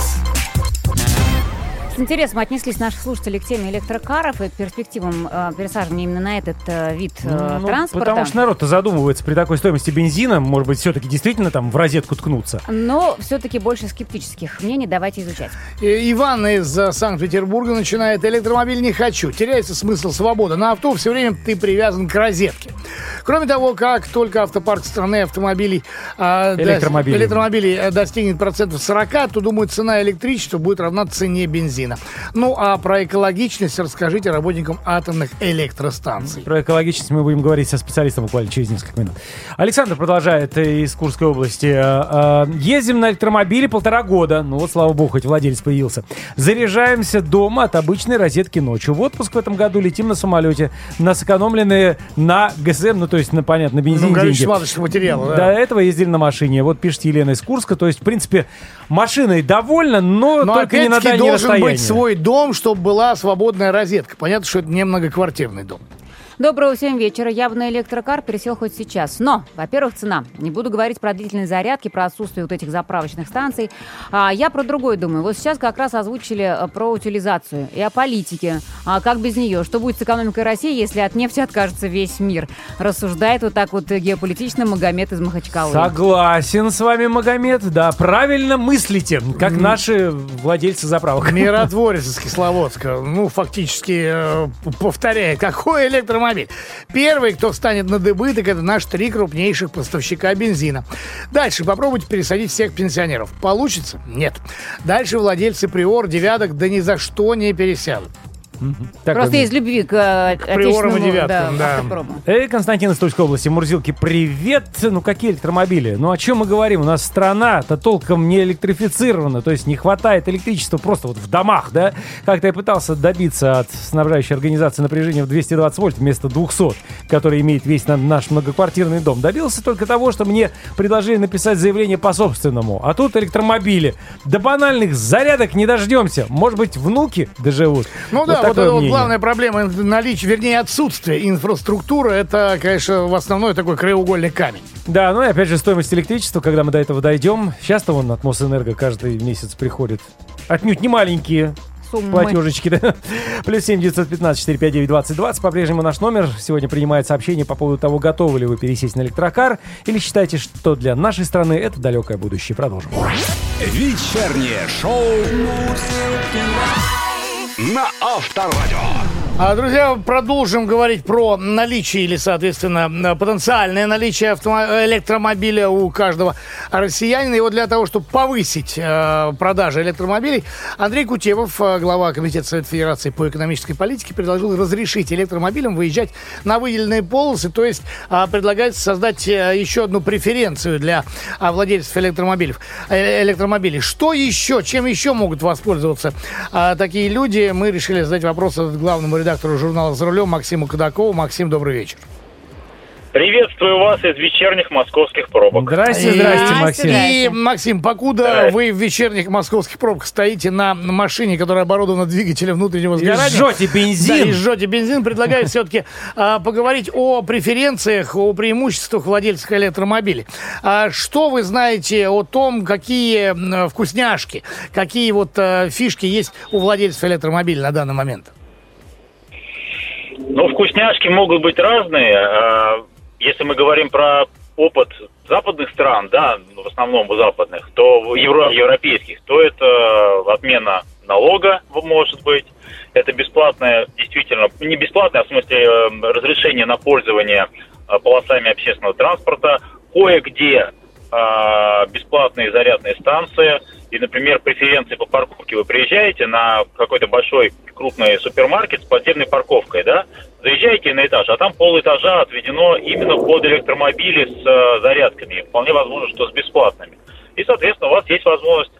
Интересом отнеслись наши слушатели к теме электрокаров и перспективам э, пересаживания именно на этот э, вид э, Ну, транспорта. Потому что народ-то задумывается при такой стоимости бензина, может быть, все-таки действительно там в розетку ткнуться. Но все-таки больше скептических мнений давайте изучать. Э, Иван из э, Санкт-Петербурга начинает. Электромобиль не хочу. Теряется смысл свободы. На авто все время ты привязан к розетке. Кроме того, как только автопарк страны автомобилей до- Электромобилей. электромобилей э, достигнет процентов 40, то, думаю, цена электричества будет равна цене бензина. Ну, а про экологичность расскажите работникам атомных электростанций. Про экологичность мы будем говорить со специалистом буквально через несколько минут. Александр продолжает э, из Курской области. Э, э, Ездим на электромобиле полтора года. Ну вот, слава богу, хоть владелец появился. Заряжаемся дома от обычной розетки ночью. В отпуск в этом году летим на самолете. На сэкономленные на ГСМ, ну то есть, на, понятно, на бензин Ну, деньги. горючий смазочный материал, да. До этого ездили на машине. Вот пишет Елена из Курска. То есть, в принципе, машиной довольна, но, Но только не на дальние должен расстояния. быть свой дом, чтобы была свободная розетка. Понятно, что это не многоквартирный дом. Доброго всем вечера. Я бы на электрокар пересел хоть сейчас. Но, во-первых, цена. Не буду говорить про длительные зарядки, про отсутствие вот этих заправочных станций. А, я про другое думаю. Вот сейчас как раз озвучили э, про утилизацию и о политике. А как без нее? Что будет с экономикой России, если от нефти откажется весь мир? Рассуждает вот так вот геополитично Магомед из Махачкалы. Согласен с вами, Магомед. Да, правильно мыслите, как наши владельцы заправок. Миротворец из Кисловодска, ну, фактически э, п- повторяет, какой электромобиль. Первый, кто встанет на дыбы, так это наши три крупнейших поставщика бензина. Дальше попробуйте пересадить всех пенсионеров. Получится? Нет. Дальше владельцы приор, девяток, да ни за что не пересядут. Так, Просто вот. из любви к э, приорам и девяткам, да. автопрому. Эй, Константин из Тульской области, Мурзилки, привет! Ну, какие электромобили? Ну, о чем мы говорим? У нас страна-то толком не электрифицирована, то есть не хватает электричества просто вот в домах, да? Как-то я пытался добиться от снабжающей организации напряжения в 220 вольт вместо 200, который имеет весь на- наш многоквартирный дом. Добился только того, что мне предложили написать заявление по собственному. А тут электромобили. До банальных зарядок не дождемся. Может быть, внуки доживут. Ну да, вот это вот мнение. главная проблема наличия, вернее, отсутствие инфраструктуры, это, конечно, в основной такой краеугольный камень. Да, ну и опять же стоимость электричества, когда мы до этого дойдем. Сейчас-то вон от Мосэнерго каждый месяц приходит. Отнюдь не маленькие Суммы. платежечки, да. Плюс семь девятьсот пятнадцать четыре пять девять двадцать двадцать. По-прежнему наш номер. Сегодня принимает сообщение по поводу того, готовы ли вы пересесть на электрокар, или считаете, что для нашей страны это далекое будущее. Продолжим. Вечернее шоу на Авторадио. А, Друзья, продолжим говорить про наличие или, соответственно, потенциальное наличие электромобиля у каждого россиянина. И вот для того, чтобы повысить э, продажи электромобилей, Андрей Кутевов, э, глава Комитета Совета Федерации по экономической политике, предложил разрешить электромобилям выезжать на выделенные полосы, то есть э, предлагается создать еще одну преференцию для владельцев электромобилей. электромобилей. Что еще, чем еще могут воспользоваться такие люди? Мы решили задать вопрос главному редактору журнала «За рулем» Максиму Кадакову. Максим, добрый вечер. Приветствую вас из вечерних московских пробок. Здрасте, здрасте, Максим. И, Максим, покуда Здрасте. вы в вечерних московских пробках стоите на машине, которая оборудована двигателем внутреннего сгорания... жжете бензин. Да, и жжете бензин. Предлагаю все-таки а, поговорить о преференциях, о преимуществах владельцев электромобилей. А что вы знаете о том, какие вкусняшки, какие вот а, фишки есть у владельцев электромобиля на данный момент? Ну, вкусняшки могут быть разные. А, Если мы говорим про опыт западных стран, да, в основном у западных, то евро- европейских, то это отмена налога может быть, это бесплатное, действительно, не бесплатное, а в смысле э, разрешение на пользование э, полосами общественного транспорта, кое-где э, бесплатные зарядные станции, и, например, преференции по парковке вы приезжаете на какой-то большой крупный супермаркет с подземной парковкой, да, Заезжаете на этаж, а там пол этажа отведено именно под электромобили с э, зарядками. Вполне возможно, что с бесплатными. И, соответственно, у вас есть возможность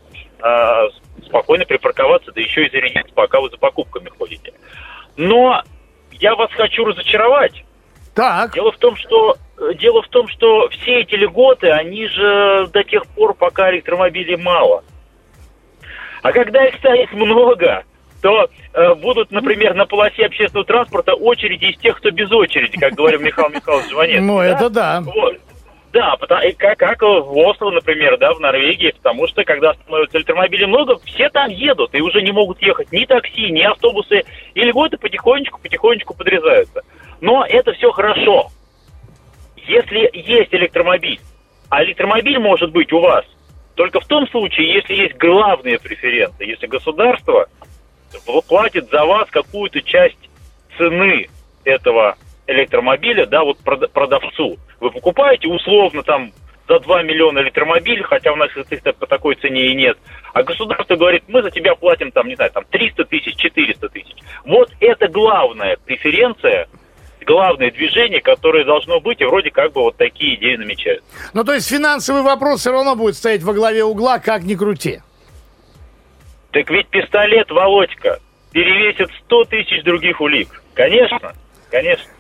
э, спокойно припарковаться, да еще и зарядиться, пока вы за покупками ходите. Но я вас хочу разочаровать. Так. Дело в том, что э, дело в том, что все эти льготы, они же до тех пор, пока электромобилей мало. А когда их станет много, то э, будут, например, на полосе общественного транспорта очереди из тех, кто без очереди, как говорил Михаил Михайлович Жванецкий. Ну, да? это да. Вот. Да, потому, как, как в Осло, например, да, в Норвегии, потому что когда становится электромобилей много, все там едут и уже не могут ехать ни такси, ни автобусы, и льготы потихонечку-потихонечку подрезаются. Но это все хорошо. Если есть электромобиль, а электромобиль может быть у вас только в том случае, если есть главные преференции, если государство платит за вас какую-то часть цены этого электромобиля, да, вот прода- продавцу. Вы покупаете условно там за 2 миллиона электромобиль, хотя у нас их по такой цене и нет. А государство говорит, мы за тебя платим там, не знаю, там 300 тысяч, 400 тысяч. Вот это главная преференция, главное движение, которое должно быть, и вроде как бы вот такие идеи намечают. Ну, то есть финансовый вопрос все равно будет стоять во главе угла, как ни крути. Так ведь пистолет, Володька, перевесит 100 тысяч других улик. Конечно, конечно.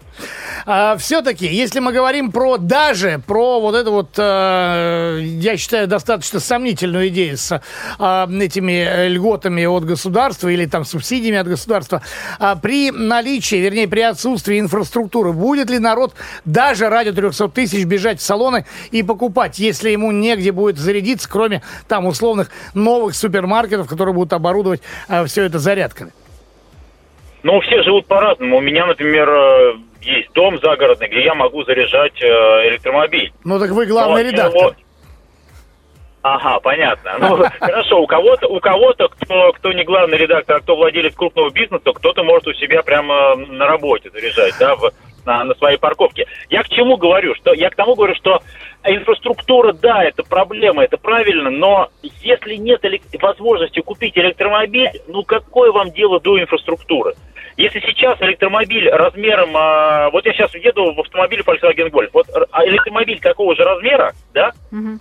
А, все-таки, если мы говорим про даже про вот эту вот, э, я считаю, достаточно сомнительную идею с э, этими льготами от государства или там субсидиями от государства, а при наличии, вернее, при отсутствии инфраструктуры, будет ли народ даже ради 300 тысяч бежать в салоны и покупать, если ему негде будет зарядиться, кроме там условных новых супермаркетов, которые будут оборудовать э, все это зарядками? Ну, все живут по-разному. У меня, например, э, есть дом загородный, где я могу заряжать э, электромобиль. Ну так вы главный Но редактор. Ага, понятно. Ну, хорошо, у кого-то, у кого-то, кто, кто не главный редактор, а кто владелец крупного бизнеса, кто-то может у себя прямо на работе заряжать, да, в- на, на своей парковке. Я к чему говорю? Что, я к тому говорю, что инфраструктура, да, это проблема, это правильно, но если нет элек- возможности купить электромобиль, ну какое вам дело до инфраструктуры? Если сейчас электромобиль размером, а, вот я сейчас еду в автомобиле Volkswagen Golf, вот р- а электромобиль такого же размера, да,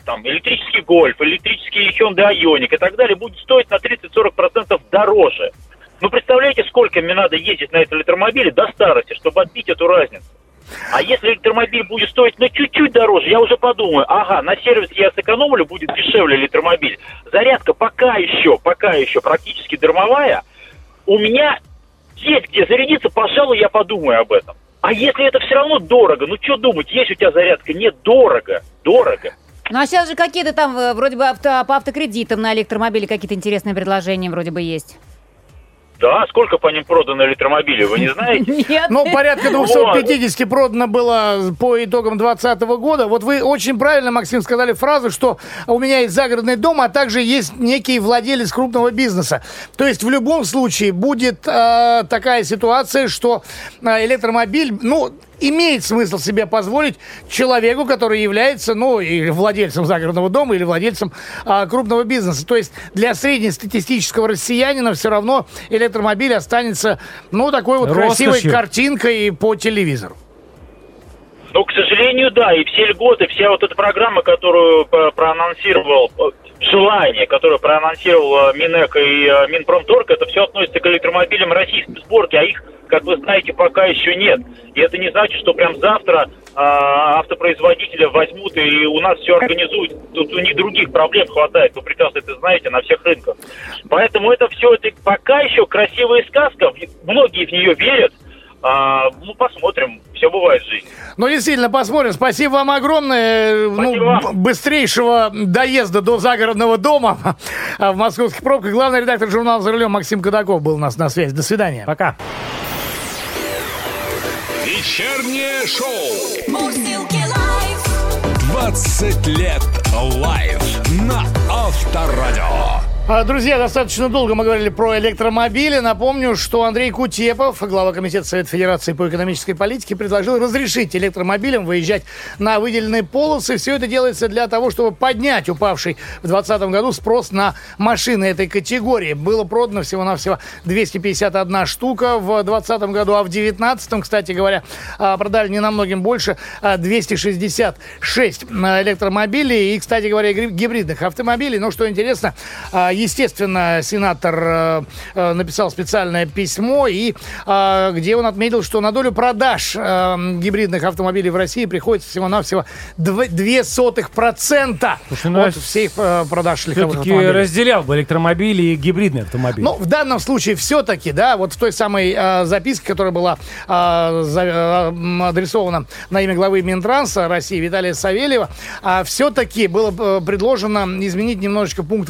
там электрический Golf, электрический Hyundai Ioniq и так далее будет стоить на 30-40% дороже. Ну, представляете, сколько мне надо ездить на этом электромобиле до старости, чтобы отбить эту разницу? А если электромобиль будет стоить, ну, чуть-чуть дороже, я уже подумаю, ага, на сервисе я сэкономлю, будет дешевле электромобиль. Зарядка пока еще, пока еще практически дармовая. У меня есть где зарядиться, пожалуй, я подумаю об этом. А если это все равно дорого, ну, что думать, есть у тебя зарядка? Нет, дорого, дорого. Ну а сейчас же какие-то там э, вроде бы авто- по автокредитам на электромобиле какие-то интересные предложения вроде бы есть. Да, сколько по ним продано электромобилей, вы не знаете? Нет. Ну, порядка 250 продано было по итогам 2020 года. Вот вы очень правильно, Максим, сказали фразу, что у меня есть загородный дом, а также есть некий владелец крупного бизнеса. То есть в любом случае будет э, такая ситуация, что э, электромобиль, ну, имеет смысл себе позволить человеку, который является, ну, или владельцем загородного дома, или владельцем а, крупного бизнеса. То есть для среднестатистического россиянина все равно электромобиль останется, ну, такой вот красивой Роскошью. картинкой по телевизору. Ну, к сожалению, да, и все льготы, вся вот эта программа, которую проанонсировал, э, желание, которое проанонсировал Минэк и э, Минпромторг, это все относится к электромобилям российской сборки, а их, как вы знаете, пока еще нет. И это не значит, что прям завтра э, автопроизводители возьмут и у нас все организуют. Тут у них других проблем хватает, вы прекрасно это знаете, на всех рынках. Поэтому это все, это пока еще красивая сказка, многие в нее верят, А, ну, посмотрим, все бывает в жизни. Ну, действительно, посмотрим. Спасибо вам огромное. Ну, Спасибо вам. б- быстрейшего доезда до загородного дома в московских пробках. Главный редактор журнала «За рулем» Максим Кадаков был у нас на связи. До свидания. Пока. Вечернее шоу. Мурзилки лайф. 20 лет Live на Авторадио. А, Друзья, достаточно долго мы говорили про электромобили. Напомню, что Андрей Кутепов, глава Комитета Совета Федерации по экономической политике, предложил разрешить электромобилям выезжать на выделенные полосы. Все это делается для того, чтобы поднять упавший в 2020 году спрос на машины этой категории. Было продано всего-навсего 251 штука в 2020 году, а в 2019, кстати говоря, а, продали не намногим больше, а 266 электромобилей и, кстати говоря, гибридных автомобилей. Но что интересно, а, естественно, сенатор э, э, написал специальное письмо, и а, где он отметил, что на долю продаж э, гибридных автомобилей в России приходится всего-навсего 0,02% Слушай, ну, от всех э, продаж легковых автомобилей. разделял бы электромобили и гибридные автомобили. Ну, в данном случае все-таки, да, вот в той самой э, записке, которая была э, за- э, адресована на имя главы Минтранса России Виталия Савельева, все-таки было э, предложено изменить немножечко пункт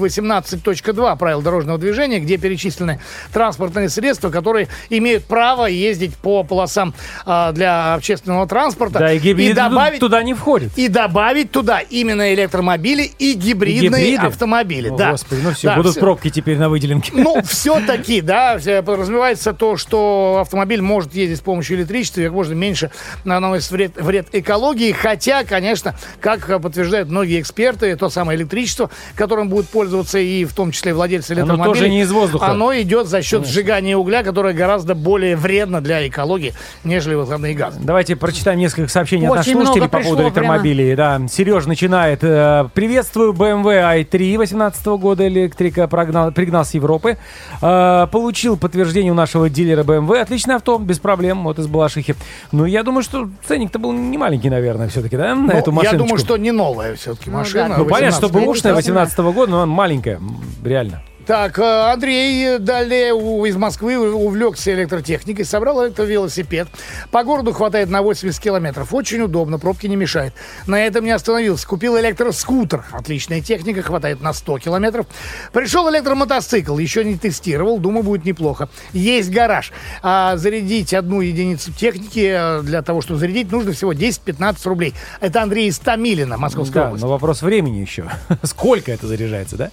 18.2 правил дорожного движения, где перечислены транспортные средства, которые имеют право ездить по полосам э, для общественного транспорта. да, и гибриды добавить туда не входят. и добавить туда именно электромобили и гибридные Гибриды? автомобили. О, да. Господи, ну все, Да, будут всё. пробки теперь на выделенке. Ну, все-таки, да, подразумевается то, что автомобиль может ездить с помощью электричества и как можно меньше наносит вред, вред экологии. Хотя, конечно, как подтверждают многие эксперты, то самое электричество, которым будут пользоваться и в том числе владельцы Оно электромобилей, тоже не из воздуха. оно идет за счет сжигания угля, которое гораздо более вредно для экологии, нежели выхлопные газы. Давайте прочитаем несколько сообщений от Очень наших слушателей по поводу пришло прямо. электромобилей. Да, Сереж начинает. э, Приветствую BMW i3 18 года электрика прогнал, пригнал с Европы. Э, Получил подтверждение у нашего дилера BMW. Отличное авто, без проблем, вот из Балашихи. Ну, я думаю, что ценник-то был не маленький, наверное, все-таки, да, на Ну, эту я машиночку? думаю, что не новая все-таки Ну машина. да. Ну, понятно, что 18 бэушная года. 18 года, но она маленькая, реально. Так, э, Андрей далее у- из Москвы увлекся электротехникой, собрал электровелосипед. По городу хватает на 80 километров. Очень удобно, пробки не мешает. На этом не остановился. Купил электроскутер. Отличная техника, хватает на 100 километров. Пришел электромотоцикл, еще не тестировал, думаю, будет неплохо. Есть гараж. А зарядить одну единицу техники э, для того, чтобы зарядить, нужно всего 10-15 рублей. Это Андрей из Томилина, Московская Да, область. но вопрос времени еще. Сколько это заряжается, да?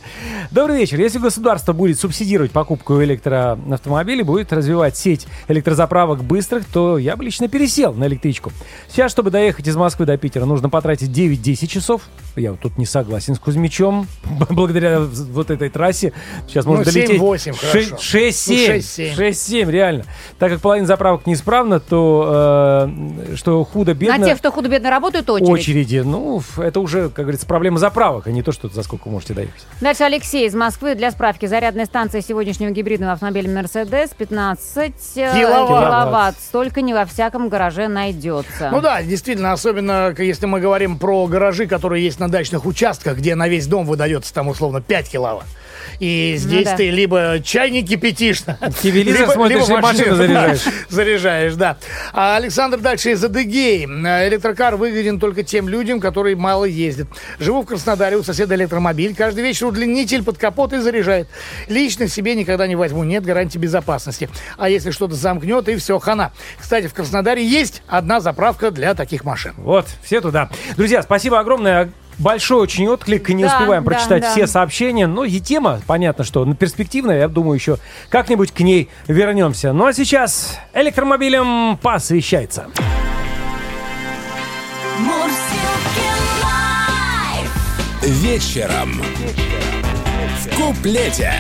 Добрый вечер. Если государство будет субсидировать покупку электроавтомобилей, будет развивать сеть электрозаправок быстрых, то я бы лично пересел на электричку. Сейчас, чтобы доехать из Москвы до Питера, нужно потратить 9-10 часов. Я вот тут не согласен с Кузьмичом. Благодаря вот этой трассе сейчас можно Ну, долететь... 7-8, хорошо. 6-7. Ну, 6-7. 6-7, реально. Так как половина заправок неисправна, то э, что худо-бедно... На тех, кто худо-бедно работают, очередь. очереди. Ну, это уже, как говорится, проблема заправок, а не то, что за сколько можете доехать. Дальше Алексей из Москвы. Для справки, зарядная станция сегодняшнего гибридного автомобиля Mercedes 15 э, Киловатт. киловатт. Столько не во всяком гараже найдется. Ну да, действительно, особенно если мы говорим про гаражи, которые есть на дачных участках, где на весь дом выдается там условно 5 киловатт. И здесь да. ты либо чайник кипятишь, Телевизор смотришь, и машину заряжаешь. заряжаешь, да. А Александр дальше из Адыгеи. Электрокар выгоден только тем людям, которые мало ездят. Живу в Краснодаре, у соседа электромобиль. Каждый вечер удлинитель под капот и заряжает. Лично себе никогда не возьму, нет гарантии безопасности. А если что-то замкнет, и все, хана. Кстати, в Краснодаре есть одна заправка для таких машин. Вот, все туда. Друзья, спасибо огромное. Большой очень отклик, не Да, успеваем да, прочитать да. все сообщения, но и тема, понятно, что перспективная, я думаю, еще как-нибудь к ней вернемся. Ну а сейчас электромобилем посвящается. Вечером. В куплете.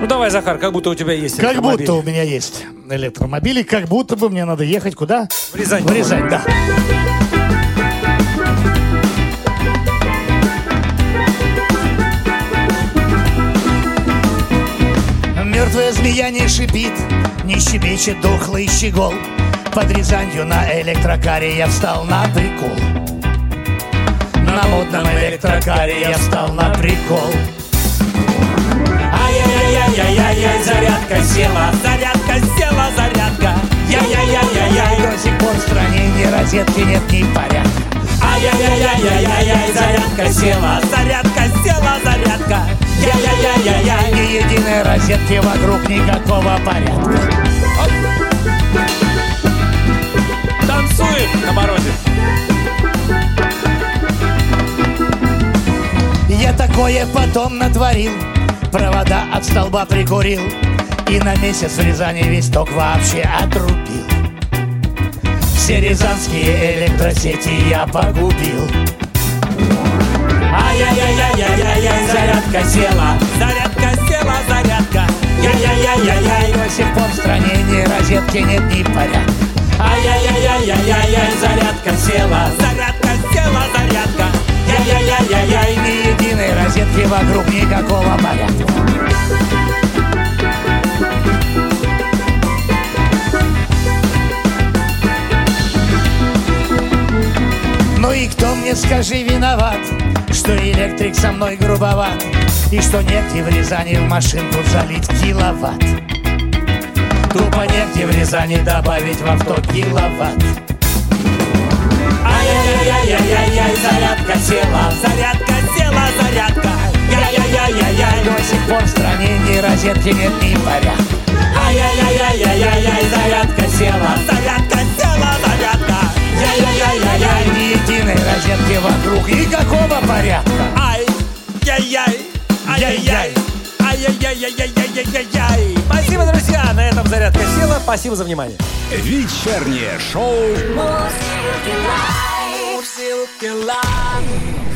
Ну давай, Захар, как будто у тебя есть Как электромобиль. будто у меня есть электромобили, как будто бы мне надо ехать куда? В Рязань. В Рязань, да. Мертвая змея не шипит, не щебечет дохлый щегол. Под Рязанью на электрокаре я встал на прикол. На модном электрокаре я встал на прикол. Ай-яй-яй-яй-яй-яй, зарядка села, зарядка села, зарядка. Яй-яй-яй-яй-яй, До сих пор в стране ни розетки нет, ни порядка. ай-яй-яй-яй-яй-яй, зарядка села, зарядка села, зарядка. Единой розетки вокруг никакого порядка. Танцуем на морозе. Я такое потом натворил Провода от столба прикурил И на месяц в Рязани весь ток вообще отрубил Все рязанские электросети я погубил Ай-яй-яй-яй-яй-яй, зарядка села Зарядка села, зарядка. Яй-яй-яй-яй-яй. До сих пор в стране ни розетки нет ни порядка Ай-яй-яй-яй-яй-яй, зарядка села Зарядка села, зарядка. Яй-яй-яй-яй, ни единой розетки вокруг никакого порядка Ну и кто мне, скажи, виноват, что электрик со мной грубоват, и что негде в Рязани в машинку залить киловатт. Тупо негде в Рязани добавить в авто киловатт. Ай-яй-яй-яй-яй-яй, зарядка села, Зарядка села, зарядка. Яй-яй-яй-яй-яй, до сих пор в стране ни розетки нет ни порядка. Ай-яй-яй-яй-яй-яй, зарядка села, Зарядка села, зарядка. Яй-яй-яй-яй, ни единой розетки вокруг никакого порядка. Ай, яй-яй, ай-яй-яй. Ай-яй-яй-яй-яй-яй-яй. Спасибо, друзья. На этом зарядка села. Спасибо за внимание. Вечернее шоу. Мурзилки лайф.